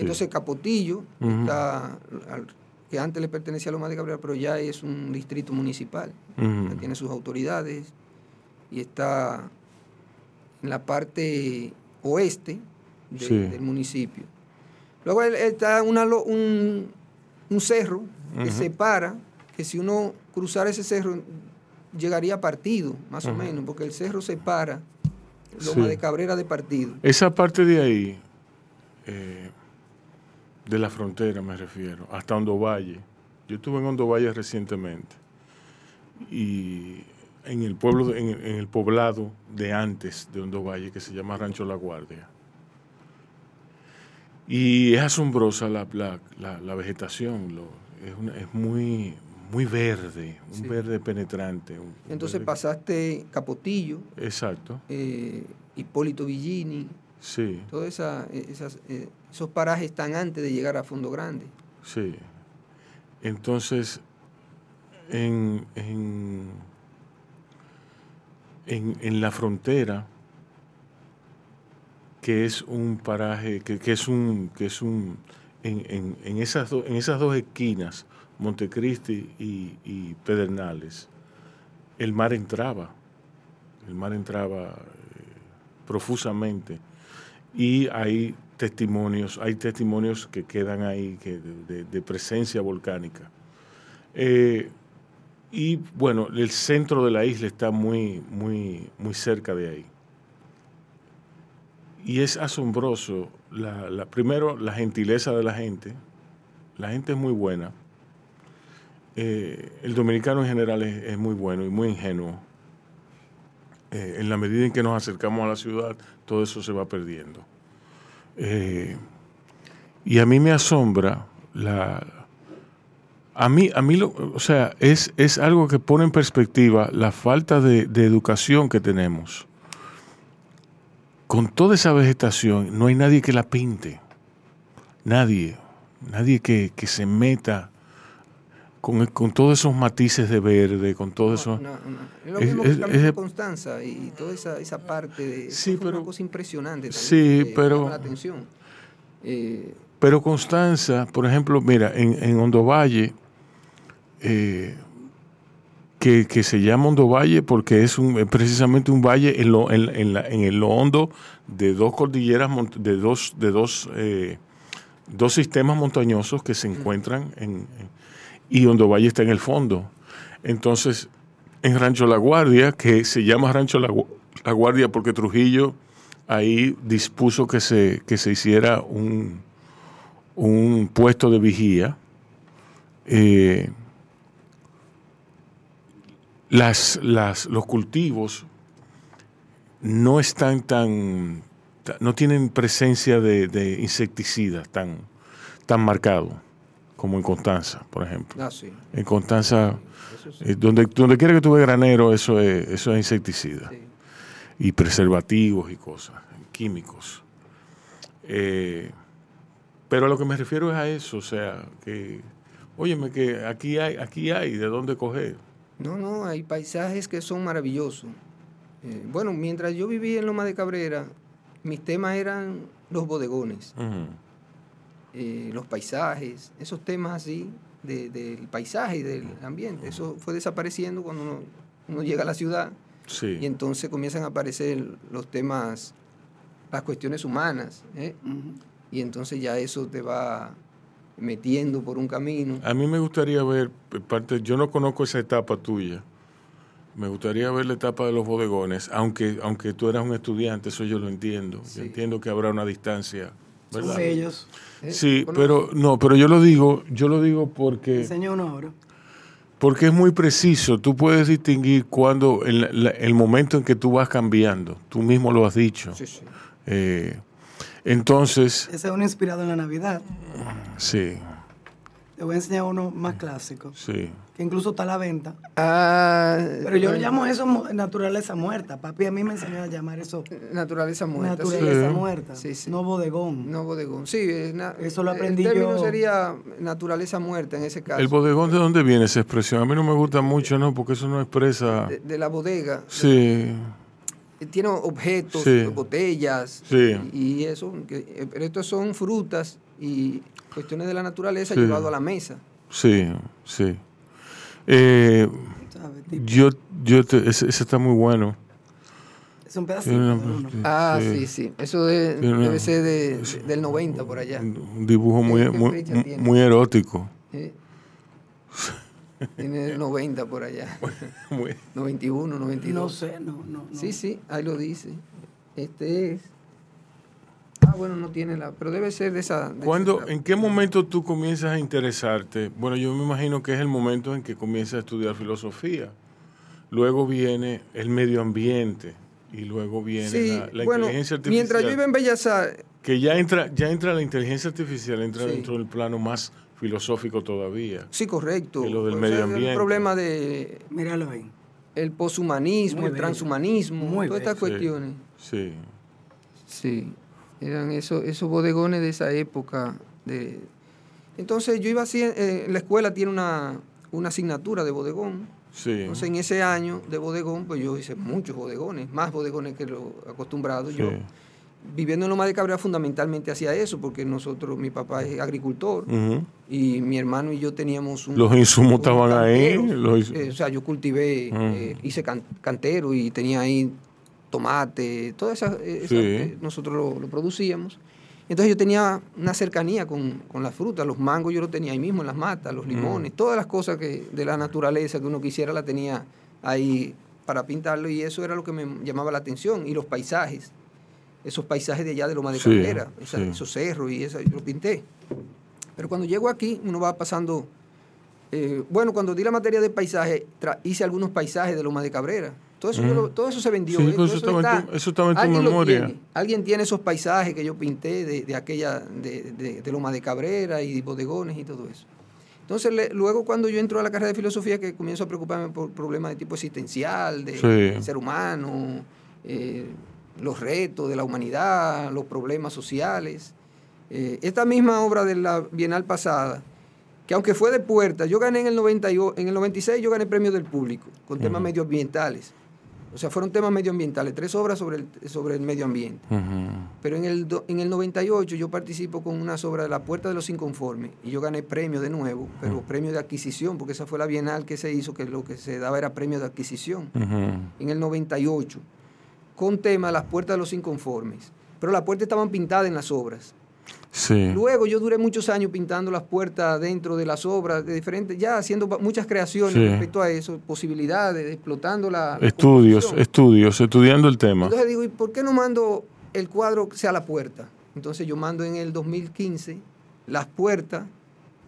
Entonces Capotillo está que antes le pertenecía a Loma de Cabrera, pero ya es un distrito municipal, tiene sus autoridades y está en la parte oeste del municipio. Luego está una, un, un, cerro que separa, que si uno cruzara ese cerro llegaría a partido, más o menos, porque el cerro separa Loma de Cabrera de partido. Esa parte de ahí, eh, de la frontera me refiero, hasta Hondo Valle. Yo estuve en Hondo Valle recientemente y en el pueblo, en, el- en el poblado de antes de Hondo Valle, que se llama Rancho La Guardia. Y es asombrosa la, la- la- la vegetación, lo- es, una- es muy, muy verde, un Sí. verde penetrante. un- Entonces verde- pasaste Capotillo, Exacto, eh, Hipólito Villini, sí, todos esa, eh, esas, eh, esos parajes están antes de llegar a Fondo Grande. sí. Entonces, en, en, en, en la frontera, que es un paraje, que, es un, que es un, en, en- esas, en esas dos esquinas, Montecristi y, Pedernales, el mar entraba, el mar entraba eh, profusamente y hay testimonios, hay testimonios que quedan ahí que de presencia volcánica. Eh, y bueno, el centro de la isla está muy, muy, muy cerca de ahí. Y es asombroso, la, la- primero, la gentileza de la gente. La gente es muy buena. Eh, el dominicano en general es, muy bueno y muy ingenuo. Eh, en la medida en que nos acercamos a la ciudad, todo eso se va perdiendo. Eh, y a mí me asombra la... A mí, a mí lo, o sea, es, es algo que pone en perspectiva la falta de educación que tenemos. Con toda esa vegetación, no hay nadie que la pinte. Nadie. Nadie que, que se meta con, con todos esos matices de verde, con todo eso. No, no. Es lo mismo es- que es- Constanza y toda esa, esa parte de Sí, pero- una cosa impresionante también, Sí, que pero- la atención. Eh, Pero Constanza, por ejemplo, mira, en, en Hondo Valle, eh, que, que se llama Hondo Valle porque es un, es precisamente un valle en lo, en, en la- en el lo hondo de dos cordilleras, de dos, de dos, eh, dos sistemas montañosos que se encuentran en, en- y Hondo Valle está en el fondo. Entonces, en Rancho La Guardia, que se llama Rancho La Guardia porque Trujillo ahí dispuso que se, que se hiciera un, un puesto de vigía. eh, las, las, los cultivos no están tan, ta- no tienen presencia de, de insecticidas tan, tan marcado como en Constanza, por ejemplo. ah, sí. En Constanza, sí. eh, donde, donde quiera que tú veas granero, eso es, eso es insecticida. Sí. Y preservativos y cosas, químicos. Eh, pero a lo que me refiero es a eso, o sea, que, óyeme, que aquí hay, aquí hay de dónde coger. No, no, hay paisajes que son maravillosos. Eh, bueno, mientras yo vivía en Loma de Cabrera, mis temas eran los bodegones, eh, los paisajes, esos temas así de- del paisaje y del ambiente. Eso fue desapareciendo cuando uno, uno llega a la ciudad Sí. y entonces comienzan a aparecer los temas, las cuestiones humanas, ¿eh? y entonces ya eso te va metiendo por un camino. A mí me gustaría ver, parte, yo no conozco esa etapa tuya. Me gustaría ver la etapa de los bodegones, aunque, aunque tú eras un estudiante, eso yo lo entiendo. Sí. Yo entiendo que habrá una distancia. Son ¿verdad? bellos. ¿eh? Sí, Conoce- pero no, pero yo lo digo, yo lo digo porque Enseña uno ahora. porque es muy preciso. Tú puedes distinguir cuando el, la- el momento en que tú vas cambiando. Tú mismo lo has dicho. Sí, sí. Eh, entonces, Ese es uno inspirado en la Navidad. sí, Te voy a enseñar uno más clásico, sí. que incluso está a la venta. Ah, Pero yo bueno, llamo eso naturaleza muerta. Papi a mí me enseñó a llamar eso Naturaleza muerta. naturaleza Sí. muerta, Sí, sí. no bodegón. No bodegón. Sí, es Eso lo aprendí El término yo. sería naturaleza muerta en ese caso. ¿El bodegón de dónde viene esa expresión? A mí no me gusta mucho, ¿no? Porque eso no expresa... de, de la bodega. Sí, Eh, Tiene objetos, Sí. botellas Sí. y, y eso. que- eh, pero estos son frutas y cuestiones de la naturaleza Sí. llevado a la mesa. sí, sí. Eh, yo, yo te- ese, ese está muy bueno. Es un pedacito una- uno. Ah, Sí. sí, sí. Eso de- Tiene una- debe ser de- de- del 90 por allá. Un dibujo muy, muy erótico. ¿eh? Tiene el 90 por allá. Muy- 91, 92. No sé, no, no. no. Sí, sí, ahí lo dice. Este es. Ah, bueno, no tiene la. Pero debe ser de esa. de ¿Cuándo, esa- ¿En qué momento tú comienzas a interesarte? Bueno, yo me imagino que es el momento en que comienzas a estudiar filosofía. luego viene el medio ambiente y luego viene Sí, la, la bueno, inteligencia artificial. mientras yo iba en Bellas Artes, Que ya entra, ya entra la inteligencia artificial, entra Sí. dentro del plano más filosófico todavía. sí, correcto. Lo del O medio sea, ambiente. El problema de Míralo ahí. el poshumanismo, el bello. transhumanismo, Muy todas estas Sí, cuestiones. Sí. Sí, eran esos, esos bodegones de esa época. De... Entonces yo iba así, eh, la escuela tiene una, una asignatura de bodegón. Sí. Entonces en ese año de bodegón, pues yo hice muchos bodegones, más bodegones que lo acostumbrado. Yo Sí. Viviendo en Loma de Cabrera fundamentalmente hacía eso, porque nosotros, mi papá es agricultor y mi hermano y yo teníamos un... Los insumos estaban ahí, los Eh, o sea, yo cultivé, eh, hice can- cantero y tenía ahí tomate, todas esas, eh, esas, Sí. eh, nosotros lo, lo producíamos. Entonces yo tenía una cercanía con, con las frutas, los mangos yo los tenía ahí mismo en las matas, los limones, todas las cosas que de la naturaleza que uno quisiera la tenía ahí para pintarlo y eso era lo que me llamaba la atención y los paisajes, esos paisajes de allá de Loma de Sí, Cabrera, esa- sí. esos cerros y eso, yo lo pinté. Pero cuando llego aquí, uno va pasando. eh, bueno, cuando di la materia de paisaje, hice algunos paisajes de Loma de Cabrera. Todo eso, yo lo- todo eso se vendió. Sí, ¿eh? pues Todo eso estaba en está- tu- eso estaba en tu memoria. tiene. Alguien tiene esos paisajes que yo pinté de, de aquella, de, de- de Loma de Cabrera y bodegones y todo eso. Entonces, le- luego cuando yo entro a la carrera de filosofía, que comienzo a preocuparme por problemas de tipo existencial, de Sí. ser humano, eh, los retos de la humanidad, los problemas sociales. Eh, esta misma obra de la Bienal pasada, que aunque fue de puerta, yo gané en el, 98, en el 96, yo gané premio del público con temas medioambientales. O sea, fueron temas medioambientales, tres obras sobre el, sobre el medio ambiente. Pero en el, en el 98 yo participo con una obra de La Puerta de los Inconformes y yo gané premio de nuevo, pero premio de adquisición, porque esa fue la bienal que se hizo, que lo que se daba era premio de adquisición en el 98, con tema Las Puertas de los Inconformes. Pero las puertas estaban pintadas en las obras. Sí. Luego yo duré muchos años pintando las puertas dentro de las obras, de diferentes, ya haciendo muchas creaciones Sí. respecto a eso, posibilidades, explotando la... Estudios, estudios, estudiando el tema. Entonces digo, ¿y por qué no mando el cuadro sea la puerta? Entonces yo mando en el 2015 las puertas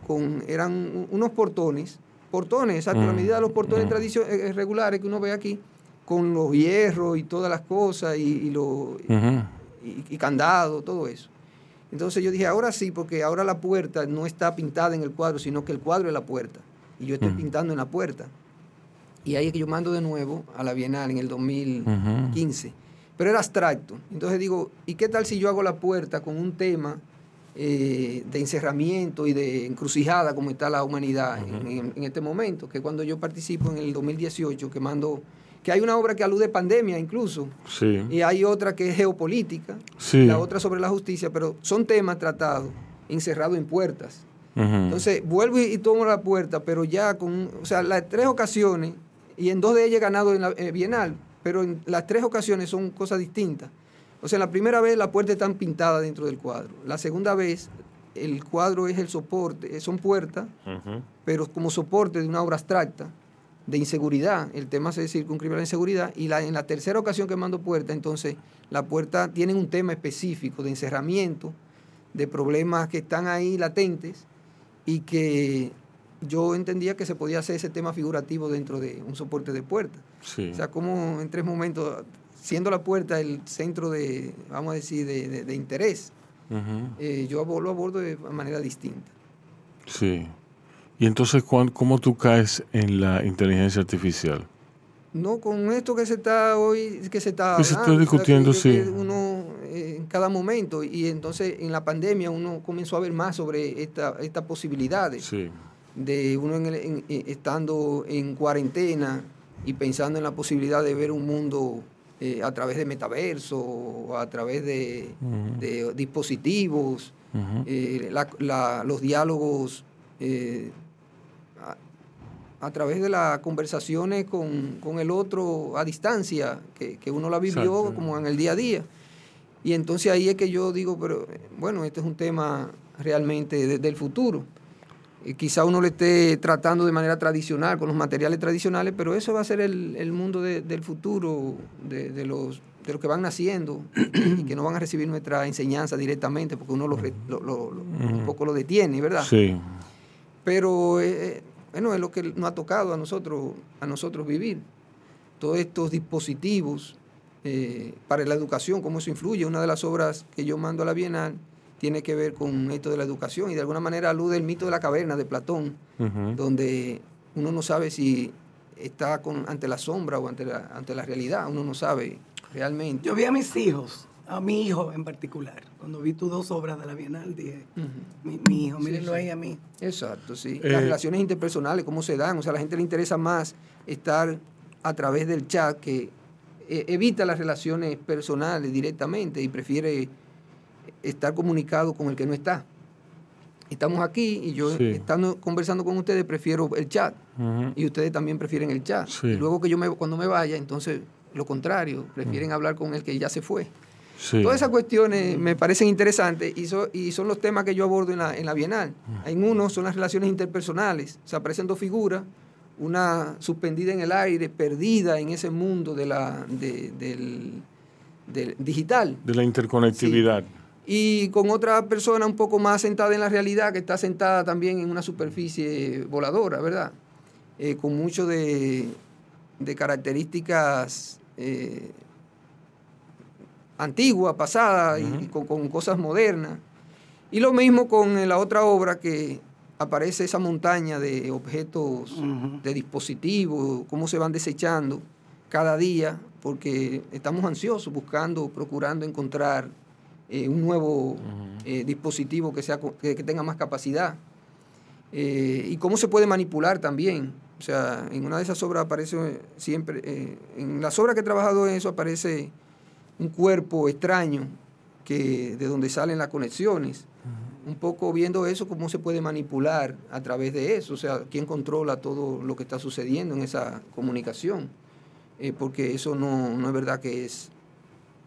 con eran unos portones, portones, exacto, a la Mm, medida de los portones mm. tradicio- eh, regulares que uno ve aquí, con los hierros y todas las cosas y, Ujú. y, y candado, todo eso. Entonces yo dije, ahora sí, porque ahora la puerta no está pintada en el cuadro, sino que el cuadro es la puerta. Y yo estoy pintando en la puerta. Y ahí es que yo mando de nuevo a la Bienal en el 2015. Pero era abstracto. Entonces digo, ¿y qué tal si yo hago la puerta con un tema eh, de encerramiento y de encrucijada como está la humanidad en, en- en este momento? Que cuando yo participo en el 2018, que mando, que hay una obra que alude pandemia incluso, Sí. y hay otra que es geopolítica, Sí. la otra sobre la justicia, pero son temas tratados, encerrados en puertas. Entonces, vuelvo y, y tomo la puerta, pero ya con, o sea, las tres ocasiones, y en dos de ellas he ganado en la eh, Bienal, pero en las tres ocasiones son cosas distintas. O sea, la primera vez la puerta está pintada dentro del cuadro. La segunda vez el cuadro es el soporte, son puertas, pero como soporte de una obra abstracta de inseguridad. El tema se circunscribe a la inseguridad. Y la, en la tercera ocasión que mando puerta, entonces la puerta tiene un tema específico de encerramiento, de problemas que están ahí latentes y que yo entendía que se podía hacer ese tema figurativo dentro de un soporte de puerta. Sí. O sea, como en tres momentos, siendo la puerta el centro de, vamos a decir, de, de- de interés, eh, yo lo abordo de manera distinta. Sí. Y entonces, ¿cuán- ¿cómo tú caes en la inteligencia artificial? No, con esto que se está hoy, que se está Que se está hablando, o sea, discutiendo, que sí. Uno eh, en cada momento, y entonces en la pandemia uno comenzó a ver más sobre esta, estas posibilidades Sí. de uno en el- en- eh, estando en cuarentena y pensando en la posibilidad de ver un mundo eh, a través de metaverso, a través de, dispositivos, Ujú. eh, la- la- los diálogos eh, a, través de las conversaciones con, con el otro a distancia, que, que uno la vivió Exacto. como en el día a día. Y entonces ahí es que yo digo, pero eh, bueno, este es un tema realmente de- del futuro. Y quizá uno lo esté tratando de manera tradicional, con los materiales tradicionales, pero eso va a ser el, el mundo de- del futuro, de, de los, de los que van naciendo y que no van a recibir nuestra enseñanza directamente, porque uno lo un poco lo detiene, ¿verdad? Sí. Pero eh, bueno, es lo que nos ha tocado a nosotros, a nosotros vivir. todos estos dispositivos eh, para la educación, cómo eso influye. Una de las obras que yo mando a la Bienal tiene que ver con esto de la educación y de alguna manera alude el mito de la caverna de Platón, donde uno no sabe si está con, ante la sombra o ante la, ante la realidad, uno no sabe realmente. Yo vi a mis hijos, a mi hijo en particular, cuando vi tus dos obras de la Bienal, dije, mi, mi hijo, mírenlo sí. ahí a mí. Exacto, sí. Eh, Las relaciones interpersonales, cómo se dan. O sea, a la gente le interesa más estar a través del chat que eh, evita las relaciones personales directamente y prefiere estar comunicado con el que no está. Estamos aquí y yo Sí. estando conversando con ustedes prefiero el chat y ustedes también prefieren el chat. Sí. Y luego que yo me, cuando me vaya, entonces lo contrario, prefieren hablar con el que ya se fue. Sí. Todas esas cuestiones me parecen interesantes y, so- y son los temas que yo abordo en la, en la Bienal. En uno son las relaciones interpersonales. Se aparecen dos figuras, una suspendida en el aire, perdida en ese mundo de la, de- del, del digital, De la interconectividad. y con otra persona un poco más sentada en la realidad, que está sentada también en una superficie voladora, ¿verdad? Eh, con mucho de, de características eh, antiguas, pasadas, y con, con cosas modernas. Y lo mismo con eh, la otra obra que aparece esa montaña de objetos, de dispositivos, cómo se van desechando cada día, porque estamos ansiosos buscando, procurando encontrar eh, un nuevo eh, dispositivo que, sea, que, que tenga más capacidad. Eh, y cómo se puede manipular también. O sea, en una de esas obras aparece siempre, en las obras que he trabajado en eso aparece un cuerpo extraño que, de donde salen las conexiones. Un poco viendo eso, cómo se puede manipular a través de eso. O sea, quién controla todo lo que está sucediendo en esa comunicación. Eh, porque eso no, no es verdad que es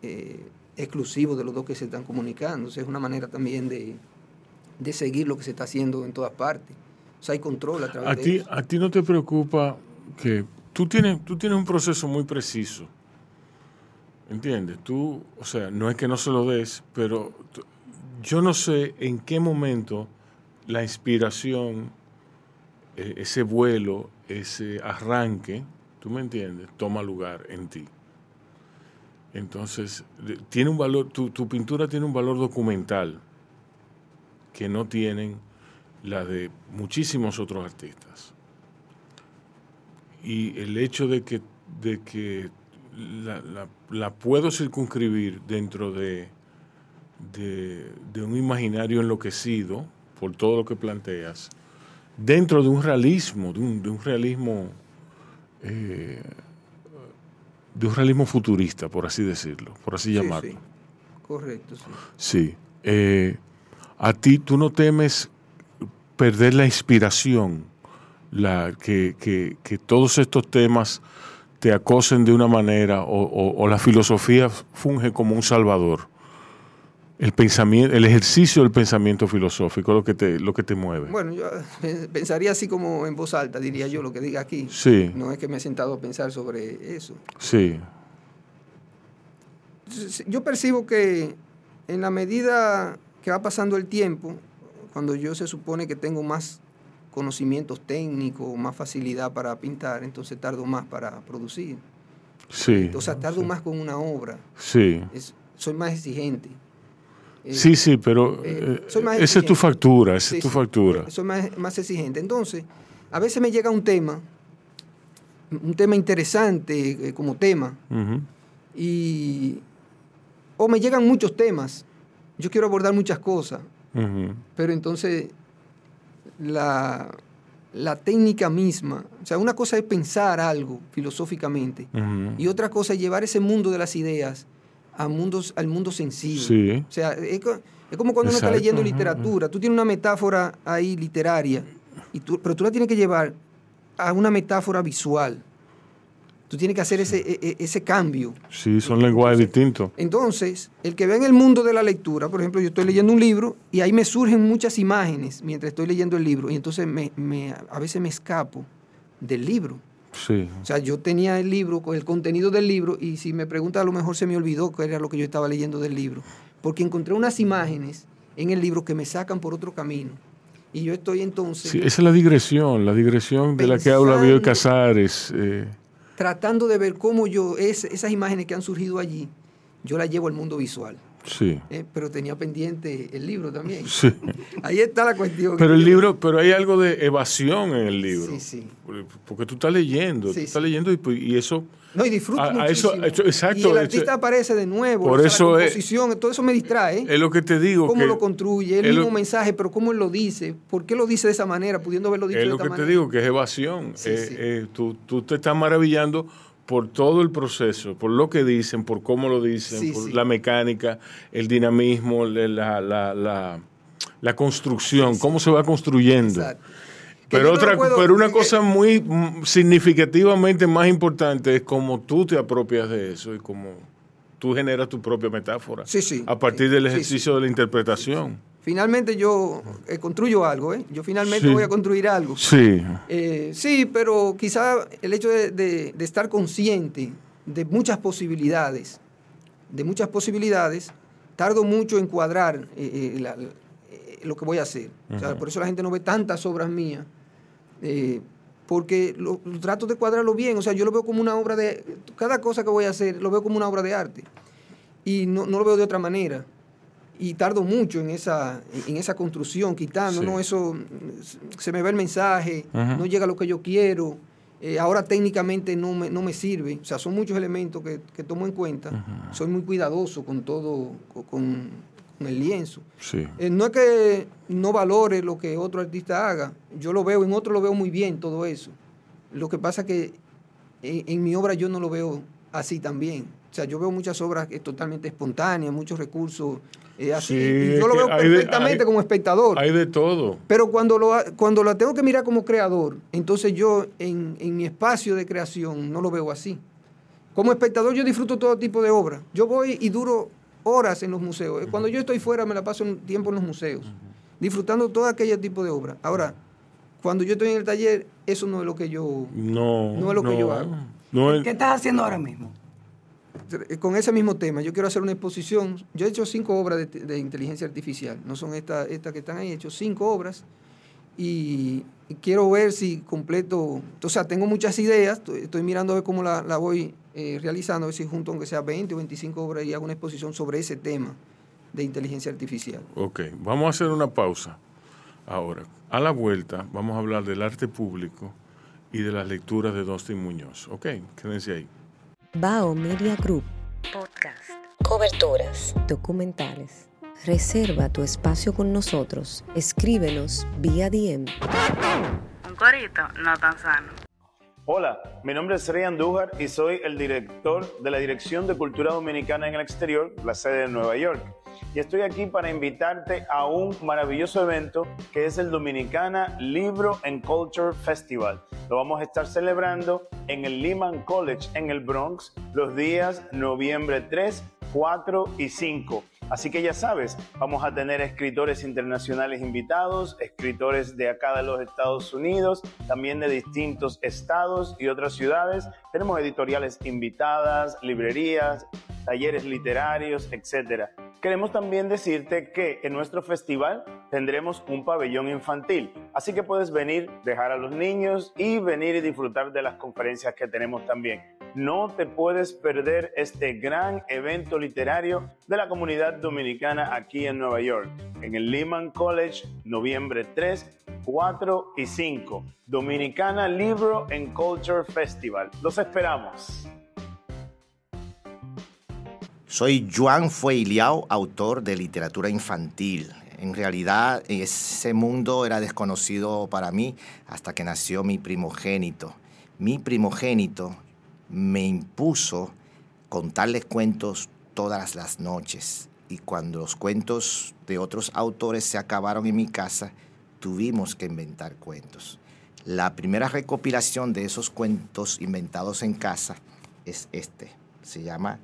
eh, exclusivo de los dos que se están comunicando. O sea, es una manera también de, de seguir lo que se está haciendo en todas partes. O sea, hay control a través A de ti, eso. a ti no te preocupa que tú tienes, tú tienes un proceso muy preciso. ¿Entiendes? Tú, o sea, no es que no se lo des, pero yo no sé en qué momento la inspiración, eh, ese vuelo, ese arranque, ¿tú me entiendes? Toma lugar en ti. Entonces, tiene un valor, tu, tu pintura tiene un valor documental que no tienen la de muchísimos otros artistas. Y el hecho de que, de que la, la- la puedo circunscribir dentro de, de, de un imaginario enloquecido por todo lo que planteas, dentro de un realismo, de un, de un realismo, eh, de un realismo futurista, por así decirlo, por así Sí, llamarlo. sí. Correcto, sí. Sí. Eh, a ti, tú no temes perder la inspiración, la, que, que- que todos estos temas te acosen de una manera o, o- o la filosofía funge como un salvador. El pensamiento, el ejercicio del pensamiento filosófico es lo que te, lo que te mueve. Bueno, yo eh, pensaría así como en voz alta, diría yo, lo que diga aquí. Sí. No es que me he sentado a pensar sobre eso. Sí, Yo percibo que en la medida que va pasando el tiempo, cuando yo se supone que tengo más conocimientos técnicos, más facilidad para pintar, entonces tardo más para producir. sí. O sea, tardo más con una obra. Sí. Es- soy más exigente. Eh, Sí, sí, pero eh, eh, esa es tu factura, esa Sí, es tu factura. Soy más, más exigente. Entonces, a veces me llega un tema, un tema interesante eh, como tema, y o me llegan muchos temas. Yo quiero abordar muchas cosas, pero entonces la, la técnica misma, o sea, una cosa es pensar algo filosóficamente y otra cosa es llevar ese mundo de las ideas a mundos, al mundo sensible. Sí. O sea, es, co- es como cuando uno está leyendo literatura, tú tienes una metáfora ahí literaria, y tú, pero tú la tienes que llevar a una metáfora visual. Tú tienes que hacer ese, e- e- ese cambio. Sí, son lenguajes distintos. Entonces, el que ve en el mundo de la lectura, por ejemplo, yo estoy leyendo un libro y ahí me surgen muchas imágenes mientras estoy leyendo el libro y entonces me, me- a veces me escapo del libro. Sí. O sea, yo tenía el libro, el contenido del libro y si me pregunta a lo mejor se me olvidó qué era lo que yo estaba leyendo del libro, porque encontré unas imágenes en el libro que me sacan por otro camino. Y yo estoy entonces... Sí, esa es la digresión, la digresión de la que habla Bioy Casares. eh, tratando de ver cómo yo, es, esas imágenes que han surgido allí, yo las llevo al mundo visual. Sí. Eh, pero tenía pendiente el libro también. Sí. Ahí está la cuestión. Pero el libro, pero hay algo de evasión en el libro. Sí, sí. Porque tú estás leyendo, Sí, tú estás leyendo y, pues, y eso... No, y disfruto a- a eso- muchísimo. eso- exacto, Y el eso- artista aparece de nuevo. Por o sea, eso la es- composición, todo eso me distrae. Es lo que te digo. Cómo que- lo construye, el es lo- mismo mensaje, pero cómo él lo dice, por qué lo dice de esa manera, pudiendo haberlo dicho Es de lo esta que te digo, que es evasión. Sí, Eh, sí. eh, tú, tú te estás maravillando por todo el proceso, por lo que dicen, por cómo lo dicen, Sí, por sí. la mecánica, el dinamismo, la, la, la construcción, cómo se va construyendo. Exacto. Pero, no otra, pero una cosa muy significativamente más importante es cómo tú te apropias de eso y cómo tú generas tu propia metáfora Sí, sí. a partir del Sí, ejercicio de la interpretación. Finalmente yo eh, construyo algo, ¿eh? Yo finalmente voy a construir algo. Sí. Eh, sí, pero quizá el hecho de, de- de estar consciente de muchas posibilidades, de muchas posibilidades, tardo mucho en cuadrar eh, eh, la- eh, lo que voy a hacer. O sea, Ujú. por eso la gente no ve tantas obras mías, eh, porque lo, trato de cuadrarlo bien. O sea, yo lo veo como una obra de... Cada cosa que voy a hacer lo veo como una obra de arte. Y no, no lo veo de otra manera. Y tardo mucho en esa, en esa construcción, quitando, Sí. ¿no? Eso, se me ve el mensaje, no llega a lo que yo quiero. eh, ahora técnicamente no me, no me sirve. O sea, son muchos elementos que, que tomo en cuenta. Soy muy cuidadoso con todo, co- con, con el lienzo. Sí. Eh, no es que no valore lo que otro artista haga. Yo lo veo, en otro lo veo muy bien todo eso. Lo que pasa que en, en mi obra yo no lo veo así también. O sea, yo veo muchas obras eh, totalmente espontáneas, muchos recursos eh, así. Sí, y es yo lo que veo de- perfectamente hay- como espectador. Hay de todo. Pero cuando, lo, cuando la tengo que mirar como creador, entonces yo en, en mi espacio de creación no lo veo así. Como espectador yo disfruto todo tipo de obras. Yo voy y duro horas en los museos. Cuando yo estoy fuera me la paso un tiempo en los museos, disfrutando todo aquel tipo de obras. Ahora, cuando yo estoy en el taller, eso no es lo que yo... No. No es lo que yo hago. No es- ¿Qué estás haciendo ahora mismo? Eh, Con ese mismo tema, yo quiero hacer una exposición. Yo he hecho cinco obras de, de inteligencia artificial, no son estas estas que están ahí, he hecho cinco obras y, y quiero ver si completo. O sea, tengo muchas ideas, estoy, estoy mirando a ver cómo la, la voy eh, realizando, a ver si junto, aunque sea 20 o 25 obras, y hago una exposición sobre ese tema de inteligencia artificial. Ok, vamos a hacer una pausa ahora. A la vuelta vamos a hablar del arte público y de las lecturas de Dustin Muñoz. Ok, quédense ahí. Bao Media Group. Podcast. Coberturas. Documentales. Reserva tu espacio con nosotros. Escríbenos vía DM. Un corito no tan sano. Hola, mi nombre es Rey Andújar y soy el director de la Dirección de Cultura Dominicana en el Exterior, la sede de Nueva York. Y estoy aquí para invitarte a un maravilloso evento que es el Dominicana Libro and Culture Festival. Lo vamos a estar celebrando en el Lehman College en el Bronx los días noviembre 3, 4 y 5. Así que ya sabes, vamos a tener escritores internacionales invitados, escritores de acá de los Estados Unidos, también de distintos estados y otras ciudades. Tenemos editoriales invitadas, librerías, talleres literarios, etcétera. Queremos también decirte que en nuestro festival tendremos un pabellón infantil, así que puedes venir, dejar a los niños y venir y disfrutar de las conferencias que tenemos también. No te puedes perder este gran evento literario de la comunidad dominicana aquí en Nueva York, en el Lehman College, noviembre 3, 4 y 5. Dominicana Libro and Culture Festival. Los esperamos. Soy Juan Fueiliao, autor de literatura infantil. En realidad, ese mundo era desconocido para mí hasta que nació mi primogénito. Mi primogénito me impuso contarles cuentos todas las noches. Y cuando los cuentos de otros autores se acabaron en mi casa, tuvimos que inventar cuentos. La primera recopilación de esos cuentos inventados en casa es este. Se llama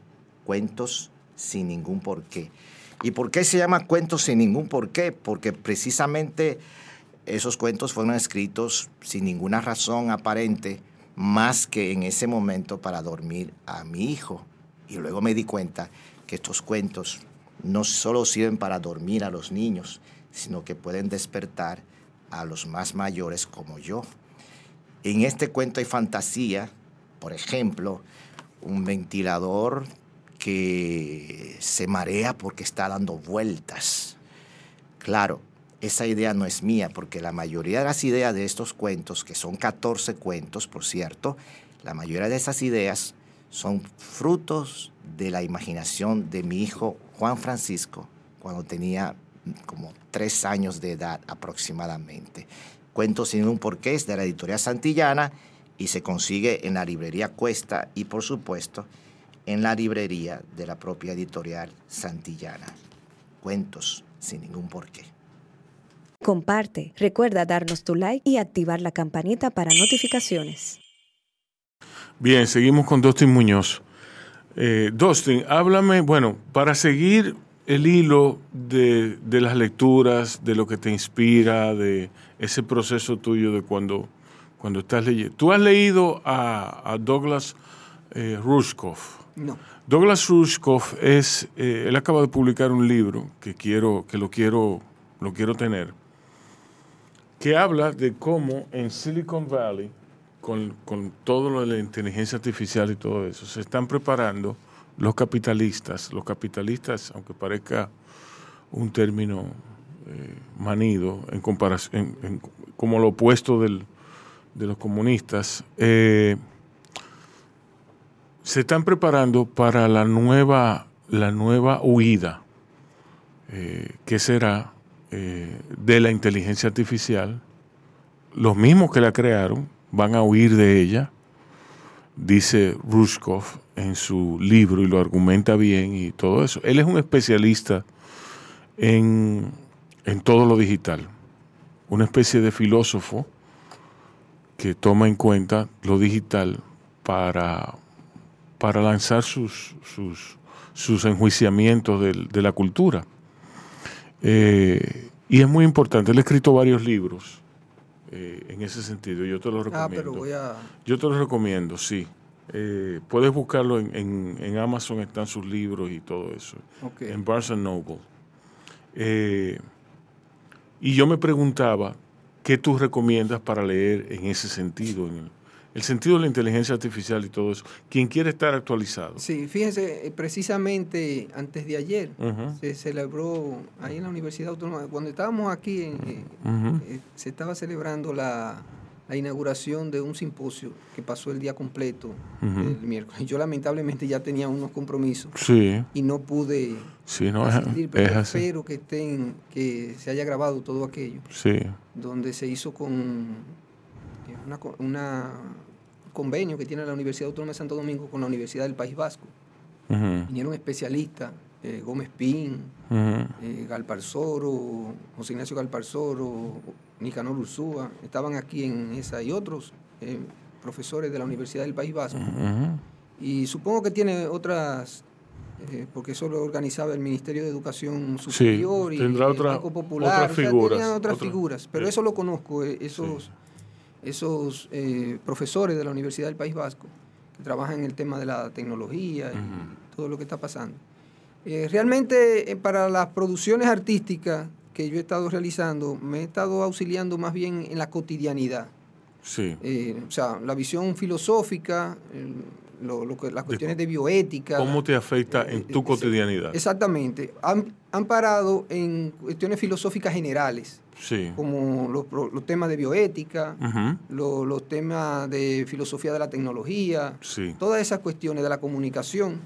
Cuentos sin ningún porqué. ¿Y por qué se llama Cuentos sin ningún porqué? Porque precisamente esos cuentos fueron escritos sin ninguna razón aparente, más que en ese momento para dormir a mi hijo. Y luego me di cuenta que estos cuentos no solo sirven para dormir a los niños, sino que pueden despertar a los más mayores como yo. En este cuento hay fantasía, por ejemplo, un ventilador que se marea porque está dando vueltas. Claro, esa idea no es mía, porque la mayoría de las ideas de estos cuentos, que son 14 cuentos, por cierto, la mayoría de esas ideas son frutos de la imaginación de mi hijo Juan Francisco cuando tenía como tres años de edad aproximadamente. Cuentos sin un porqué es de la editorial Santillana y se consigue en la librería Cuesta y por supuesto en la librería de la propia editorial Santillana. Cuentos sin ningún porqué. Comparte, recuerda darnos tu like y activar la campanita para notificaciones. Bien, seguimos con Dustin Muñoz. Eh, Dustin, háblame, bueno, para seguir el hilo de, de, las lecturas, de lo que te inspira, de ese proceso tuyo de cuando, cuando estás leyendo. ¿Tú has leído a, a Douglas eh, Rushkoff? No. Douglas Rushkoff es, eh, él acaba de publicar un libro que quiero, que lo quiero, lo quiero tener, que habla de cómo en Silicon Valley, con, con todo lo de la inteligencia artificial y todo eso, se están preparando los capitalistas, los capitalistas, aunque parezca un término eh, manido en comparación, en, como lo opuesto del, de los comunistas, eh, se están preparando para la nueva, la nueva huida, eh, que será de la inteligencia artificial. Los mismos que la crearon van a huir de ella, dice Rushkoff en su libro y lo argumenta bien y todo eso. Él es un especialista en, en todo lo digital, una especie de filósofo que toma en cuenta lo digital para, para lanzar sus, sus, sus enjuiciamientos de, la cultura. Eh, y es muy importante, él ha escrito varios libros eh, en ese sentido, yo te recomiendo. Ah, a... Yo te los recomiendo, sí. Eh, puedes buscarlo en, en, en, Amazon, están sus libros y todo eso. Okay. En Barnes Noble. Eh, y yo me preguntaba, ¿qué tú recomiendas para leer en ese sentido? En el, el, sentido de la inteligencia artificial y todo eso. Quien quiere estar actualizado. Sí, fíjense, precisamente antes de ayer uh -huh. se celebró ahí en la Universidad Autónoma, cuando estábamos aquí, en, uh -huh. eh, se estaba celebrando la, la inauguración de un simposio que pasó el día completo uh -huh. el miércoles. Yo lamentablemente ya tenía unos compromisos sí. y no pude sí, no, asistir, pero es así. espero que estén, que se haya grabado todo aquello. Sí. Donde se hizo con una, una convenio que tiene la Universidad Autónoma de Santo Domingo con la Universidad del País Vasco. Uh -huh. Vinieron especialistas, eh, Gómez Pin, uh -huh. eh, Galparzoro, José Ignacio Galparzoro, Nicanor Ursúa, estaban aquí en esa y otros eh, profesores de la Universidad del País Vasco. Uh -huh. Y supongo que tiene otras, eh, porque eso lo organizaba el Ministerio de Educación Superior sí, y el otra, Banco Popular. otras figuras. O sea, otras otra, figuras, pero eso lo conozco, eh, esos, sí. Esos eh, profesores de la Universidad del País Vasco que trabajan en el tema de la tecnología y -huh. todo lo que está pasando. Eh, realmente eh, para las producciones artísticas que yo he estado realizando, me he estado auxiliando más bien en la cotidianidad. Sí. Eh, o sea, la visión filosófica, lo, lo que, las cuestiones de, bioética. ¿Cómo te afecta en tu cotidianidad? Exactamente. Han, han, parado en cuestiones filosóficas generales. Sí. Como los, los temas de bioética, uh -huh. los, los, temas de filosofía de la tecnología, sí. todas esas cuestiones de la comunicación.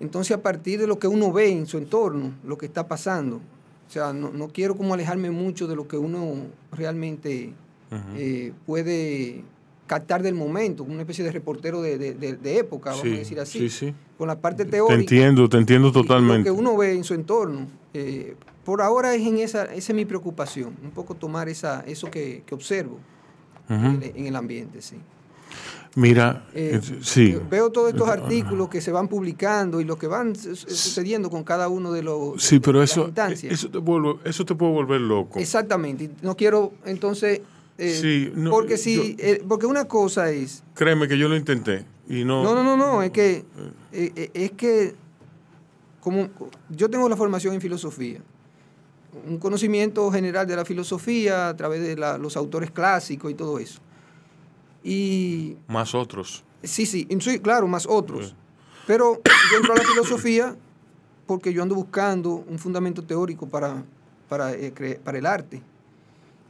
Entonces, a partir de lo que uno ve en su entorno, lo que está pasando, o sea, no, no quiero como alejarme mucho de lo que uno realmente uh -huh. eh, puede captar del momento, una especie de reportero de, de, de, de época, vamos sí, a decir así, sí, sí. con la parte teórica. Te entiendo, te entiendo totalmente. Lo que uno ve en su entorno. Eh, por ahora es en esa, esa es mi preocupación, un poco tomar esa, eso que, que observo uh -huh. en, en, el ambiente, sí. Mira, eh, sí. Veo todos estos artículos que se van publicando y lo que van sucediendo con cada uno de los. Sí, pero eso, eso, te vuelve, eso te puede volver loco. Exactamente. No quiero, entonces. Eh, sí, no, porque si, yo, eh, porque una cosa es. Créeme que yo lo intenté y no. No, no, no, no. Es que, eh, es que, como yo tengo la formación en filosofía, un conocimiento general de la filosofía a través de la, los autores clásicos y todo eso. Y más otros. Sí, sí, sí, claro, más otros. Pero yo entro a la filosofía porque yo ando buscando un fundamento teórico para, para, para el arte.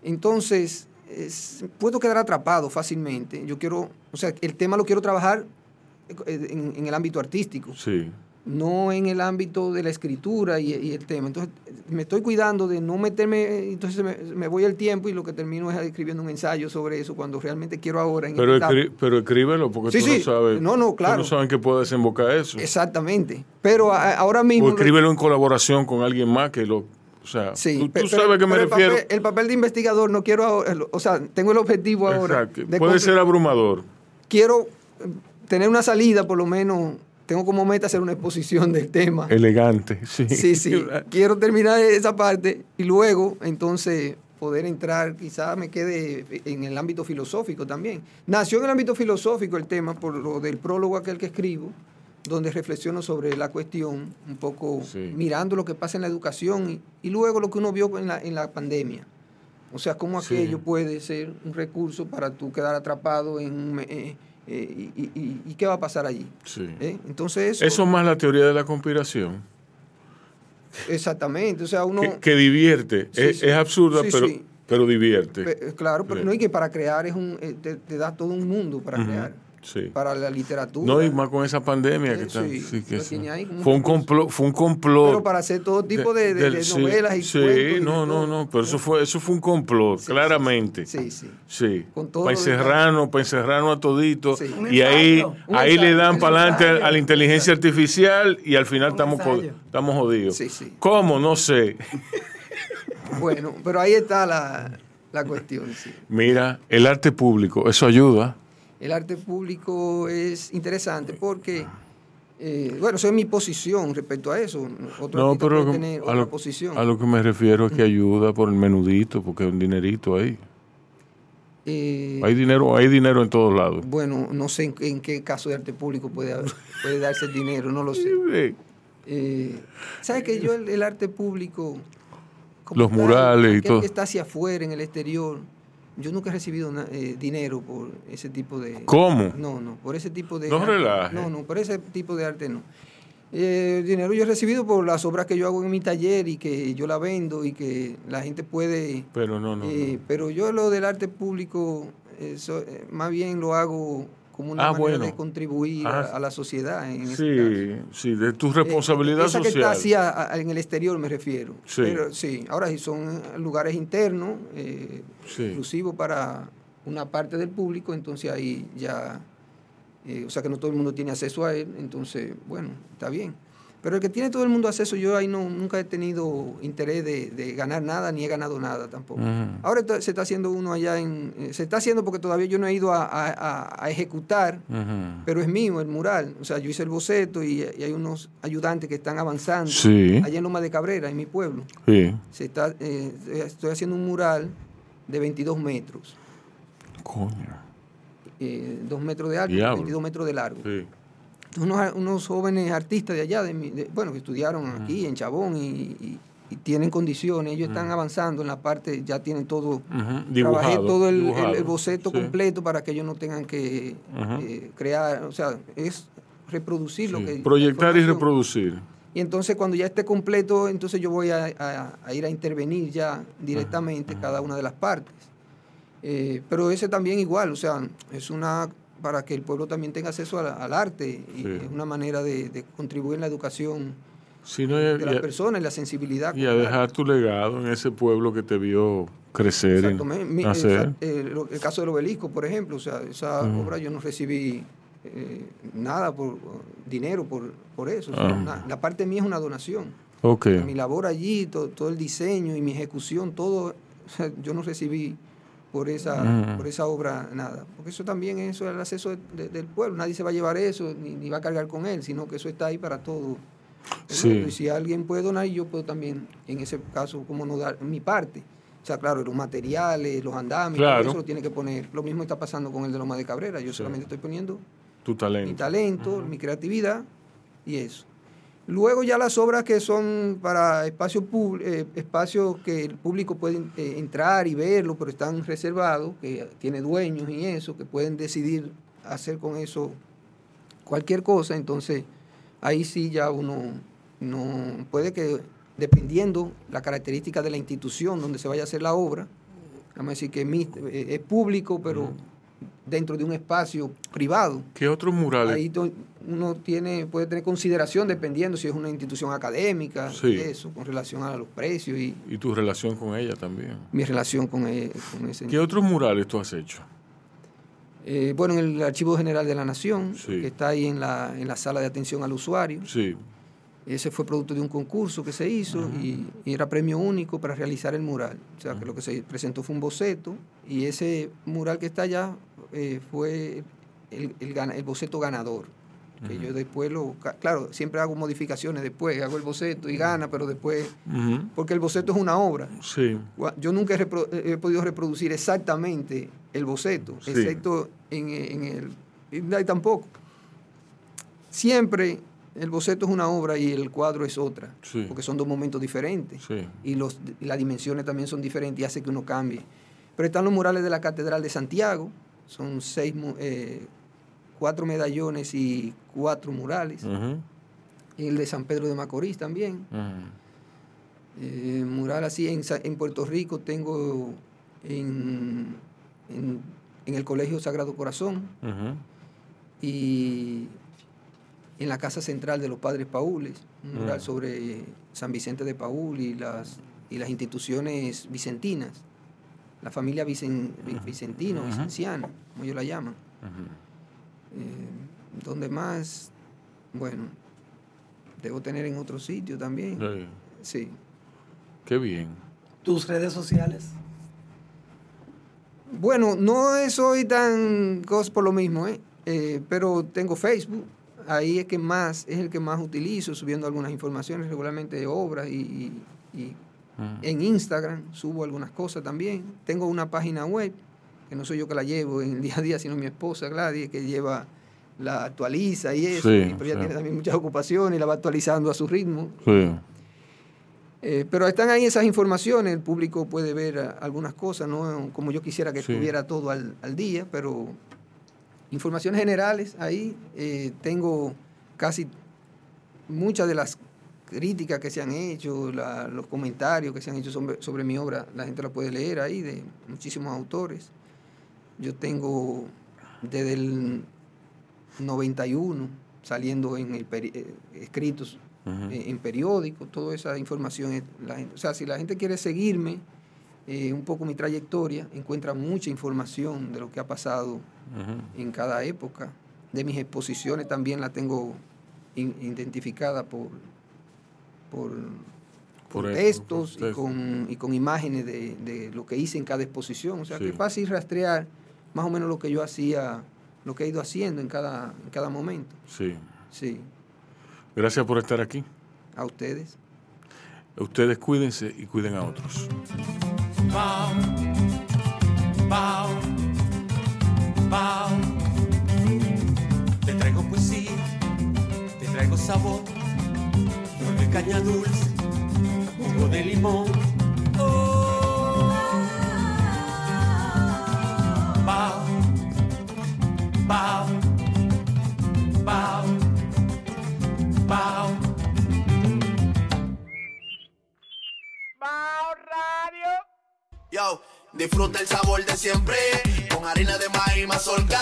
Entonces, es- puedo quedar atrapado fácilmente. Yo quiero, o sea, el tema lo quiero trabajar eh, en, en el ámbito artístico, Sí. no en el ámbito de la escritura y, y el tema. Entonces, me estoy cuidando de no meterme, entonces me, me voy el tiempo y lo que termino es escribiendo un ensayo sobre eso cuando realmente quiero ahora. En Pero, escri- pero escríbelo porque Sí, tú sí. no sabes. No, no, tú claro. no sabes que puede desembocar eso. Exactamente. Pero a- ahora mismo... O escríbelo en colaboración con alguien más que lo. O sea, Sí, tú, tú pe- sabes a qué me el refiero. papel- El papel, de investigador no quiero ahora, o sea, tengo el objetivo ahora. De Puede ser abrumador. Quiero eh, tener una salida, por lo menos, tengo como meta hacer una exposición del tema. Elegante, sí. Sí, sí. Quiero terminar esa parte y luego, entonces, poder entrar, quizás me quede en el ámbito filosófico también. Nació en el ámbito filosófico el tema por lo del prólogo aquel que escribo, donde reflexiono sobre la cuestión, un poco mirando lo que pasa en la educación y, y luego lo que uno vio en la, en la pandemia. O sea, cómo Sí. aquello puede ser un recurso para tú quedar atrapado en un... eh, eh, y, y- y qué va a pasar allí. Sí. ¿Eh? Entonces eso, Eso más la teoría de la conspiración. exactamente, o sea, uno... Que, que divierte. Sí, es, absurda, pero, pero divierte. Eh, Claro, pero no, y que para crear es un, te, te da todo un mundo para crear. Sí. Para la literatura. No, y más con esa pandemia que está. sí, sí, que tiene ahí fue un complot, fue un complot. pero para hacer todo tipo de, de- del- de sí, novelas y sí, cuentos. y no, no, todo. no, pero eso fue, eso fue un complot, claramente. Sí, sí. Sí. Con todo Para lo de- encerrarnos, para encerrarnos a toditos. Un Y ahí, ensayo, ahí le dan para adelante a la inteligencia artificial y al final estamos, estamos jodidos. Sí, sí. ¿Cómo? No sé. Bueno, pero ahí está la, la cuestión. sí. Mira, el arte público, eso ayuda. El arte público es interesante porque, eh, bueno, esa es mi posición respecto a eso. Otro No, pero que- tener a otra lo, posición. a lo que me refiero es que ayuda por el menudito, porque hay un dinerito ahí. Eh, Hay dinero, hay dinero en todos lados. Bueno, no sé en, en qué caso de arte público puede, haber- puede darse el dinero, no lo sé. Eh, ¿Sabes que yo el, el arte público... Los tal, murales y todo. que está hacia afuera, en el exterior, yo nunca he recibido eh, dinero por ese tipo de... ¿Cómo? No, no, por ese tipo de... No arte. relaje. No, no, por ese tipo de arte no. Eh, dinero yo he recibido por las obras que yo hago en mi taller y que yo la vendo y que la gente puede... Pero no, no. no. Eh, pero yo lo del arte público, eso, eh, más bien lo hago como una Ah, manera bueno. de contribuir Ah, a, la sociedad. En Sí, sí, de tu responsabilidad eh, esa que social. está así a- a- en el exterior me refiero. Sí. Pero sí, ahora si son lugares internos, eh, Sí. exclusivos para una parte del público, entonces ahí ya, eh, o sea que no todo el mundo tiene acceso a él, entonces, bueno, está bien. Pero el que tiene todo el mundo acceso, yo ahí no, nunca he tenido interés de, de ganar nada, ni he ganado nada tampoco. Ahora se está haciendo uno allá en... eh, se está haciendo porque todavía yo no he ido a, a- a- a ejecutar, pero es mío el mural. O sea, yo hice el boceto y, y hay unos ayudantes que están avanzando Sí. allá en Loma de Cabrera, en mi pueblo. Sí. Se está, eh, estoy haciendo un mural de 22 metros. Coño. eh, 2 metros de alto, Diablo. 22 metros de largo. Sí. Unos, unos jóvenes artistas de allá, de mi- de- bueno, que estudiaron aquí en Chabón y, y- y tienen condiciones, ellos están avanzando en la parte, ya tienen todo, Ujú, trabajé dibujado, todo el, el- dibujado, el boceto sí. completo para que ellos no tengan que eh, crear, o sea, es reproducir lo que... Proyectar y reproducir. Y entonces cuando ya esté completo, entonces yo voy a, a- a ir a intervenir ya directamente cada una de las partes. Eh, pero ese también igual, o sea, es una para que el pueblo también tenga acceso a- al arte y Sí. es una manera de, de contribuir en la educación no, de las personas la sensibilidad. y a el dejar tu legado en ese pueblo que te vio crecer Exactamente. Mi- y nacer. esa- eh, el caso del obelisco, por ejemplo, o sea, esa obra yo no recibí eh, nada por dinero por, por eso. o sea, una- la parte mía es una donación. Ok. Mi labor allí, todo, todo el diseño y mi ejecución, todo, o sea, yo no recibí por esa, Ujú. por esa obra nada. Porque eso también eso es el acceso de- de- del pueblo. Nadie se va a llevar eso, ni, ni va a cargar con él, sino que eso está ahí para todo. Sí. Y si alguien puede donar, yo puedo también, en ese caso, como no dar mi parte. O sea, claro, los materiales, los andamios, Claro. eso lo tiene que poner. Lo mismo está pasando con el de Loma de Cabrera. Yo solamente estoy poniendo Tu mi talento. talento, mi creatividad y eso. Luego ya las obras que son para espacios eh, espacios que el público puede eh, entrar y verlo, pero están reservados, que tiene dueños y eso, que pueden decidir hacer con eso cualquier cosa, entonces ahí sí ya uno no puede que dependiendo la característica de la institución donde se vaya a hacer la obra, vamos a decir que es eh, público, pero dentro de un espacio privado. ¿Qué otros murales? Ahí uno tiene, puede tener consideración dependiendo si es una institución académica, Sí. eso, con relación a los precios y Y tu relación con ella también. mi relación con, e- con ese. ¿Qué otros murales tú has hecho? Eh, bueno, en el Archivo General de la Nación, Sí. que está ahí en la, en la sala de atención al usuario. Sí. Ese fue producto de un concurso que se hizo y, y era premio único para realizar el mural. O sea, que lo que se presentó fue un boceto y ese mural que está allá eh, fue el, el gana- el boceto ganador. Que yo después lo... Claro, siempre hago modificaciones después, hago el boceto y gana, pero después... Porque el boceto es una obra. Sí. Yo nunca he, repro- he podido reproducir exactamente el boceto, Sí. excepto en, en el... y nadie tampoco. Siempre el boceto es una obra y el cuadro es otra, Sí. porque son dos momentos diferentes. Y los, las dimensiones también son diferentes y hace que uno cambie. Pero están los murales de la Catedral de Santiago, son seis, eh, cuatro medallones y cuatro murales. Y el de San Pedro de Macorís también. Eh, mural así en, en Puerto Rico tengo en, en, en el Colegio Sagrado Corazón y en la Casa Central de los Padres Paules, un mural sobre San Vicente de Paúl y las, y las instituciones vicentinas, la familia vicen, vi- vicentino, Ujú. vicenciana, como ellos la llaman. Eh, donde más, bueno, debo tener en otro sitio también. Sí. Sí. Qué bien. ¿Tus redes sociales? Bueno, no soy tan cos por lo mismo, ¿eh? Eh, pero tengo Facebook. Ahí es que más, es el que más utilizo, subiendo algunas informaciones regularmente de obras y, y- y Ujú. en Instagram subo algunas cosas también. Tengo una página web, que no soy yo que la llevo en el día a día, sino mi esposa Gladys, que lleva, la actualiza y eso, Sí, pero ella sí. tiene también muchas ocupaciones y la va actualizando a su ritmo. Sí. Eh, pero están ahí esas informaciones, el público puede ver ah, algunas cosas, no como yo quisiera que estuviera todo al, al día, pero informaciones generales ahí. eh, tengo casi muchas de las críticas que se han hecho, la- los comentarios que se han hecho sobre, sobre mi obra, la gente la puede leer ahí de muchísimos autores. Yo tengo desde el 91 saliendo en el peri- eh, escritos eh, en periódicos, toda esa información. es- la gente- o sea, si la gente quiere seguirme eh, un poco mi trayectoria, encuentra mucha información de lo que ha pasado en cada época. De mis exposiciones también la tengo in- identificada por, por, por Por el- textos por y con, y con imágenes de, de lo que hice en cada exposición. O sea, que Sí. es fácil rastrear más o menos lo que yo hacía, lo que he ido haciendo en cada, en cada momento. Sí. Sí, Gracias por estar aquí. a ustedes. Ustedes cuídense y cuiden a otros. Pau, pau, pau. Te traigo poesía, te traigo sabor, flor de caña dulce, jugo de limón. Oh. Pau, pau, pau. Yo, disfruta el sabor de siempre con harina de maíz mazorca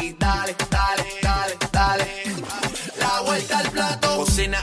y dale, dale, dale, dale. La vuelta al plato. Cocina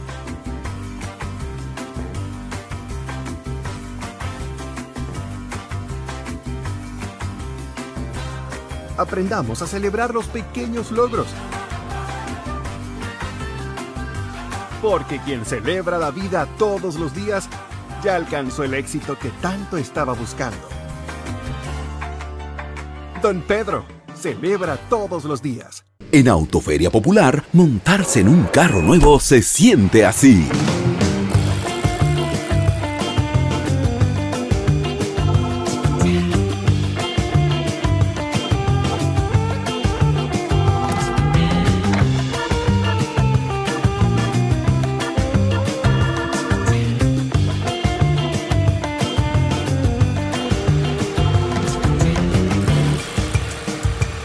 Aprendamos a celebrar los pequeños logros. Porque quien celebra la vida todos los días ya alcanzó el éxito que tanto estaba buscando. Don Pedro celebra todos los días. En Autoferia Popular, montarse en un carro nuevo se siente así.